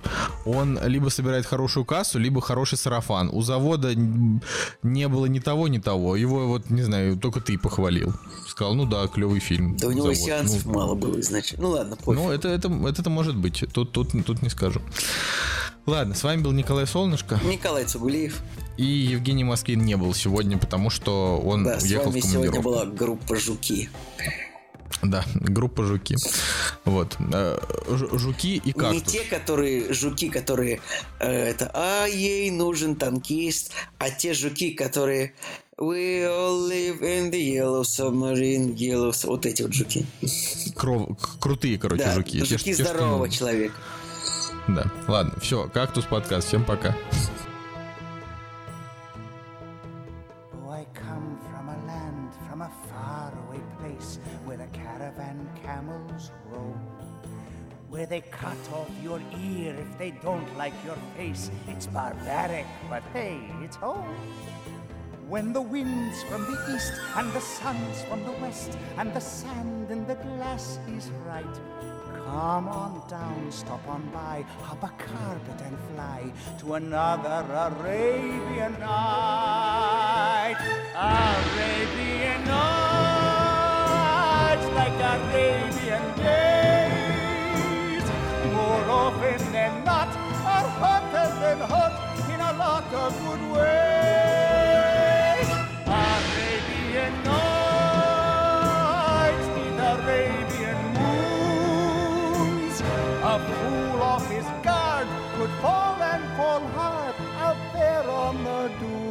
Он либо собирает хорошую кассу, либо хороший сарафан. У завода не было ни того, ни того. Его вот, не знаю, только ты похвалил. Сказал, ну да, клевый фильм. Да у него «Завод». сеансов Ну, мало было изначально. Ну ладно, пофиг. Ну, это, это, это, это может быть. Тут, тут, тут не скажу. Ладно, с вами был Николай Солнышко. Николай Цугулиев. И Евгений Москвин не был сегодня, потому что он Да, с уехал вами в сегодня была группа «Жуки». Да, группа Жуки. Вот. Э, Жуки и Не кактус. те, которые жуки, которые э, это а ей нужен танкист, а те жуки, которые We all live in the yellow submarine, yellow... sub-» Вот эти вот жуки. Кров- крутые, короче, да, жуки. Те, жуки что- те, что здорового нужно. человека. Да, ладно, все, кактус подкаст, всем пока. Oh. Where they cut off your ear if they don't like your face. It's barbaric, but hey, it's home. When the wind's from the east and the sun's from the west and the sand in the glass is right. Come on down, stop on by, hop a carpet and fly to another Arabian night. Arabian nights like Arabian days. More often than not, are hotter than hot in a lot of good ways. heart out there on the dune.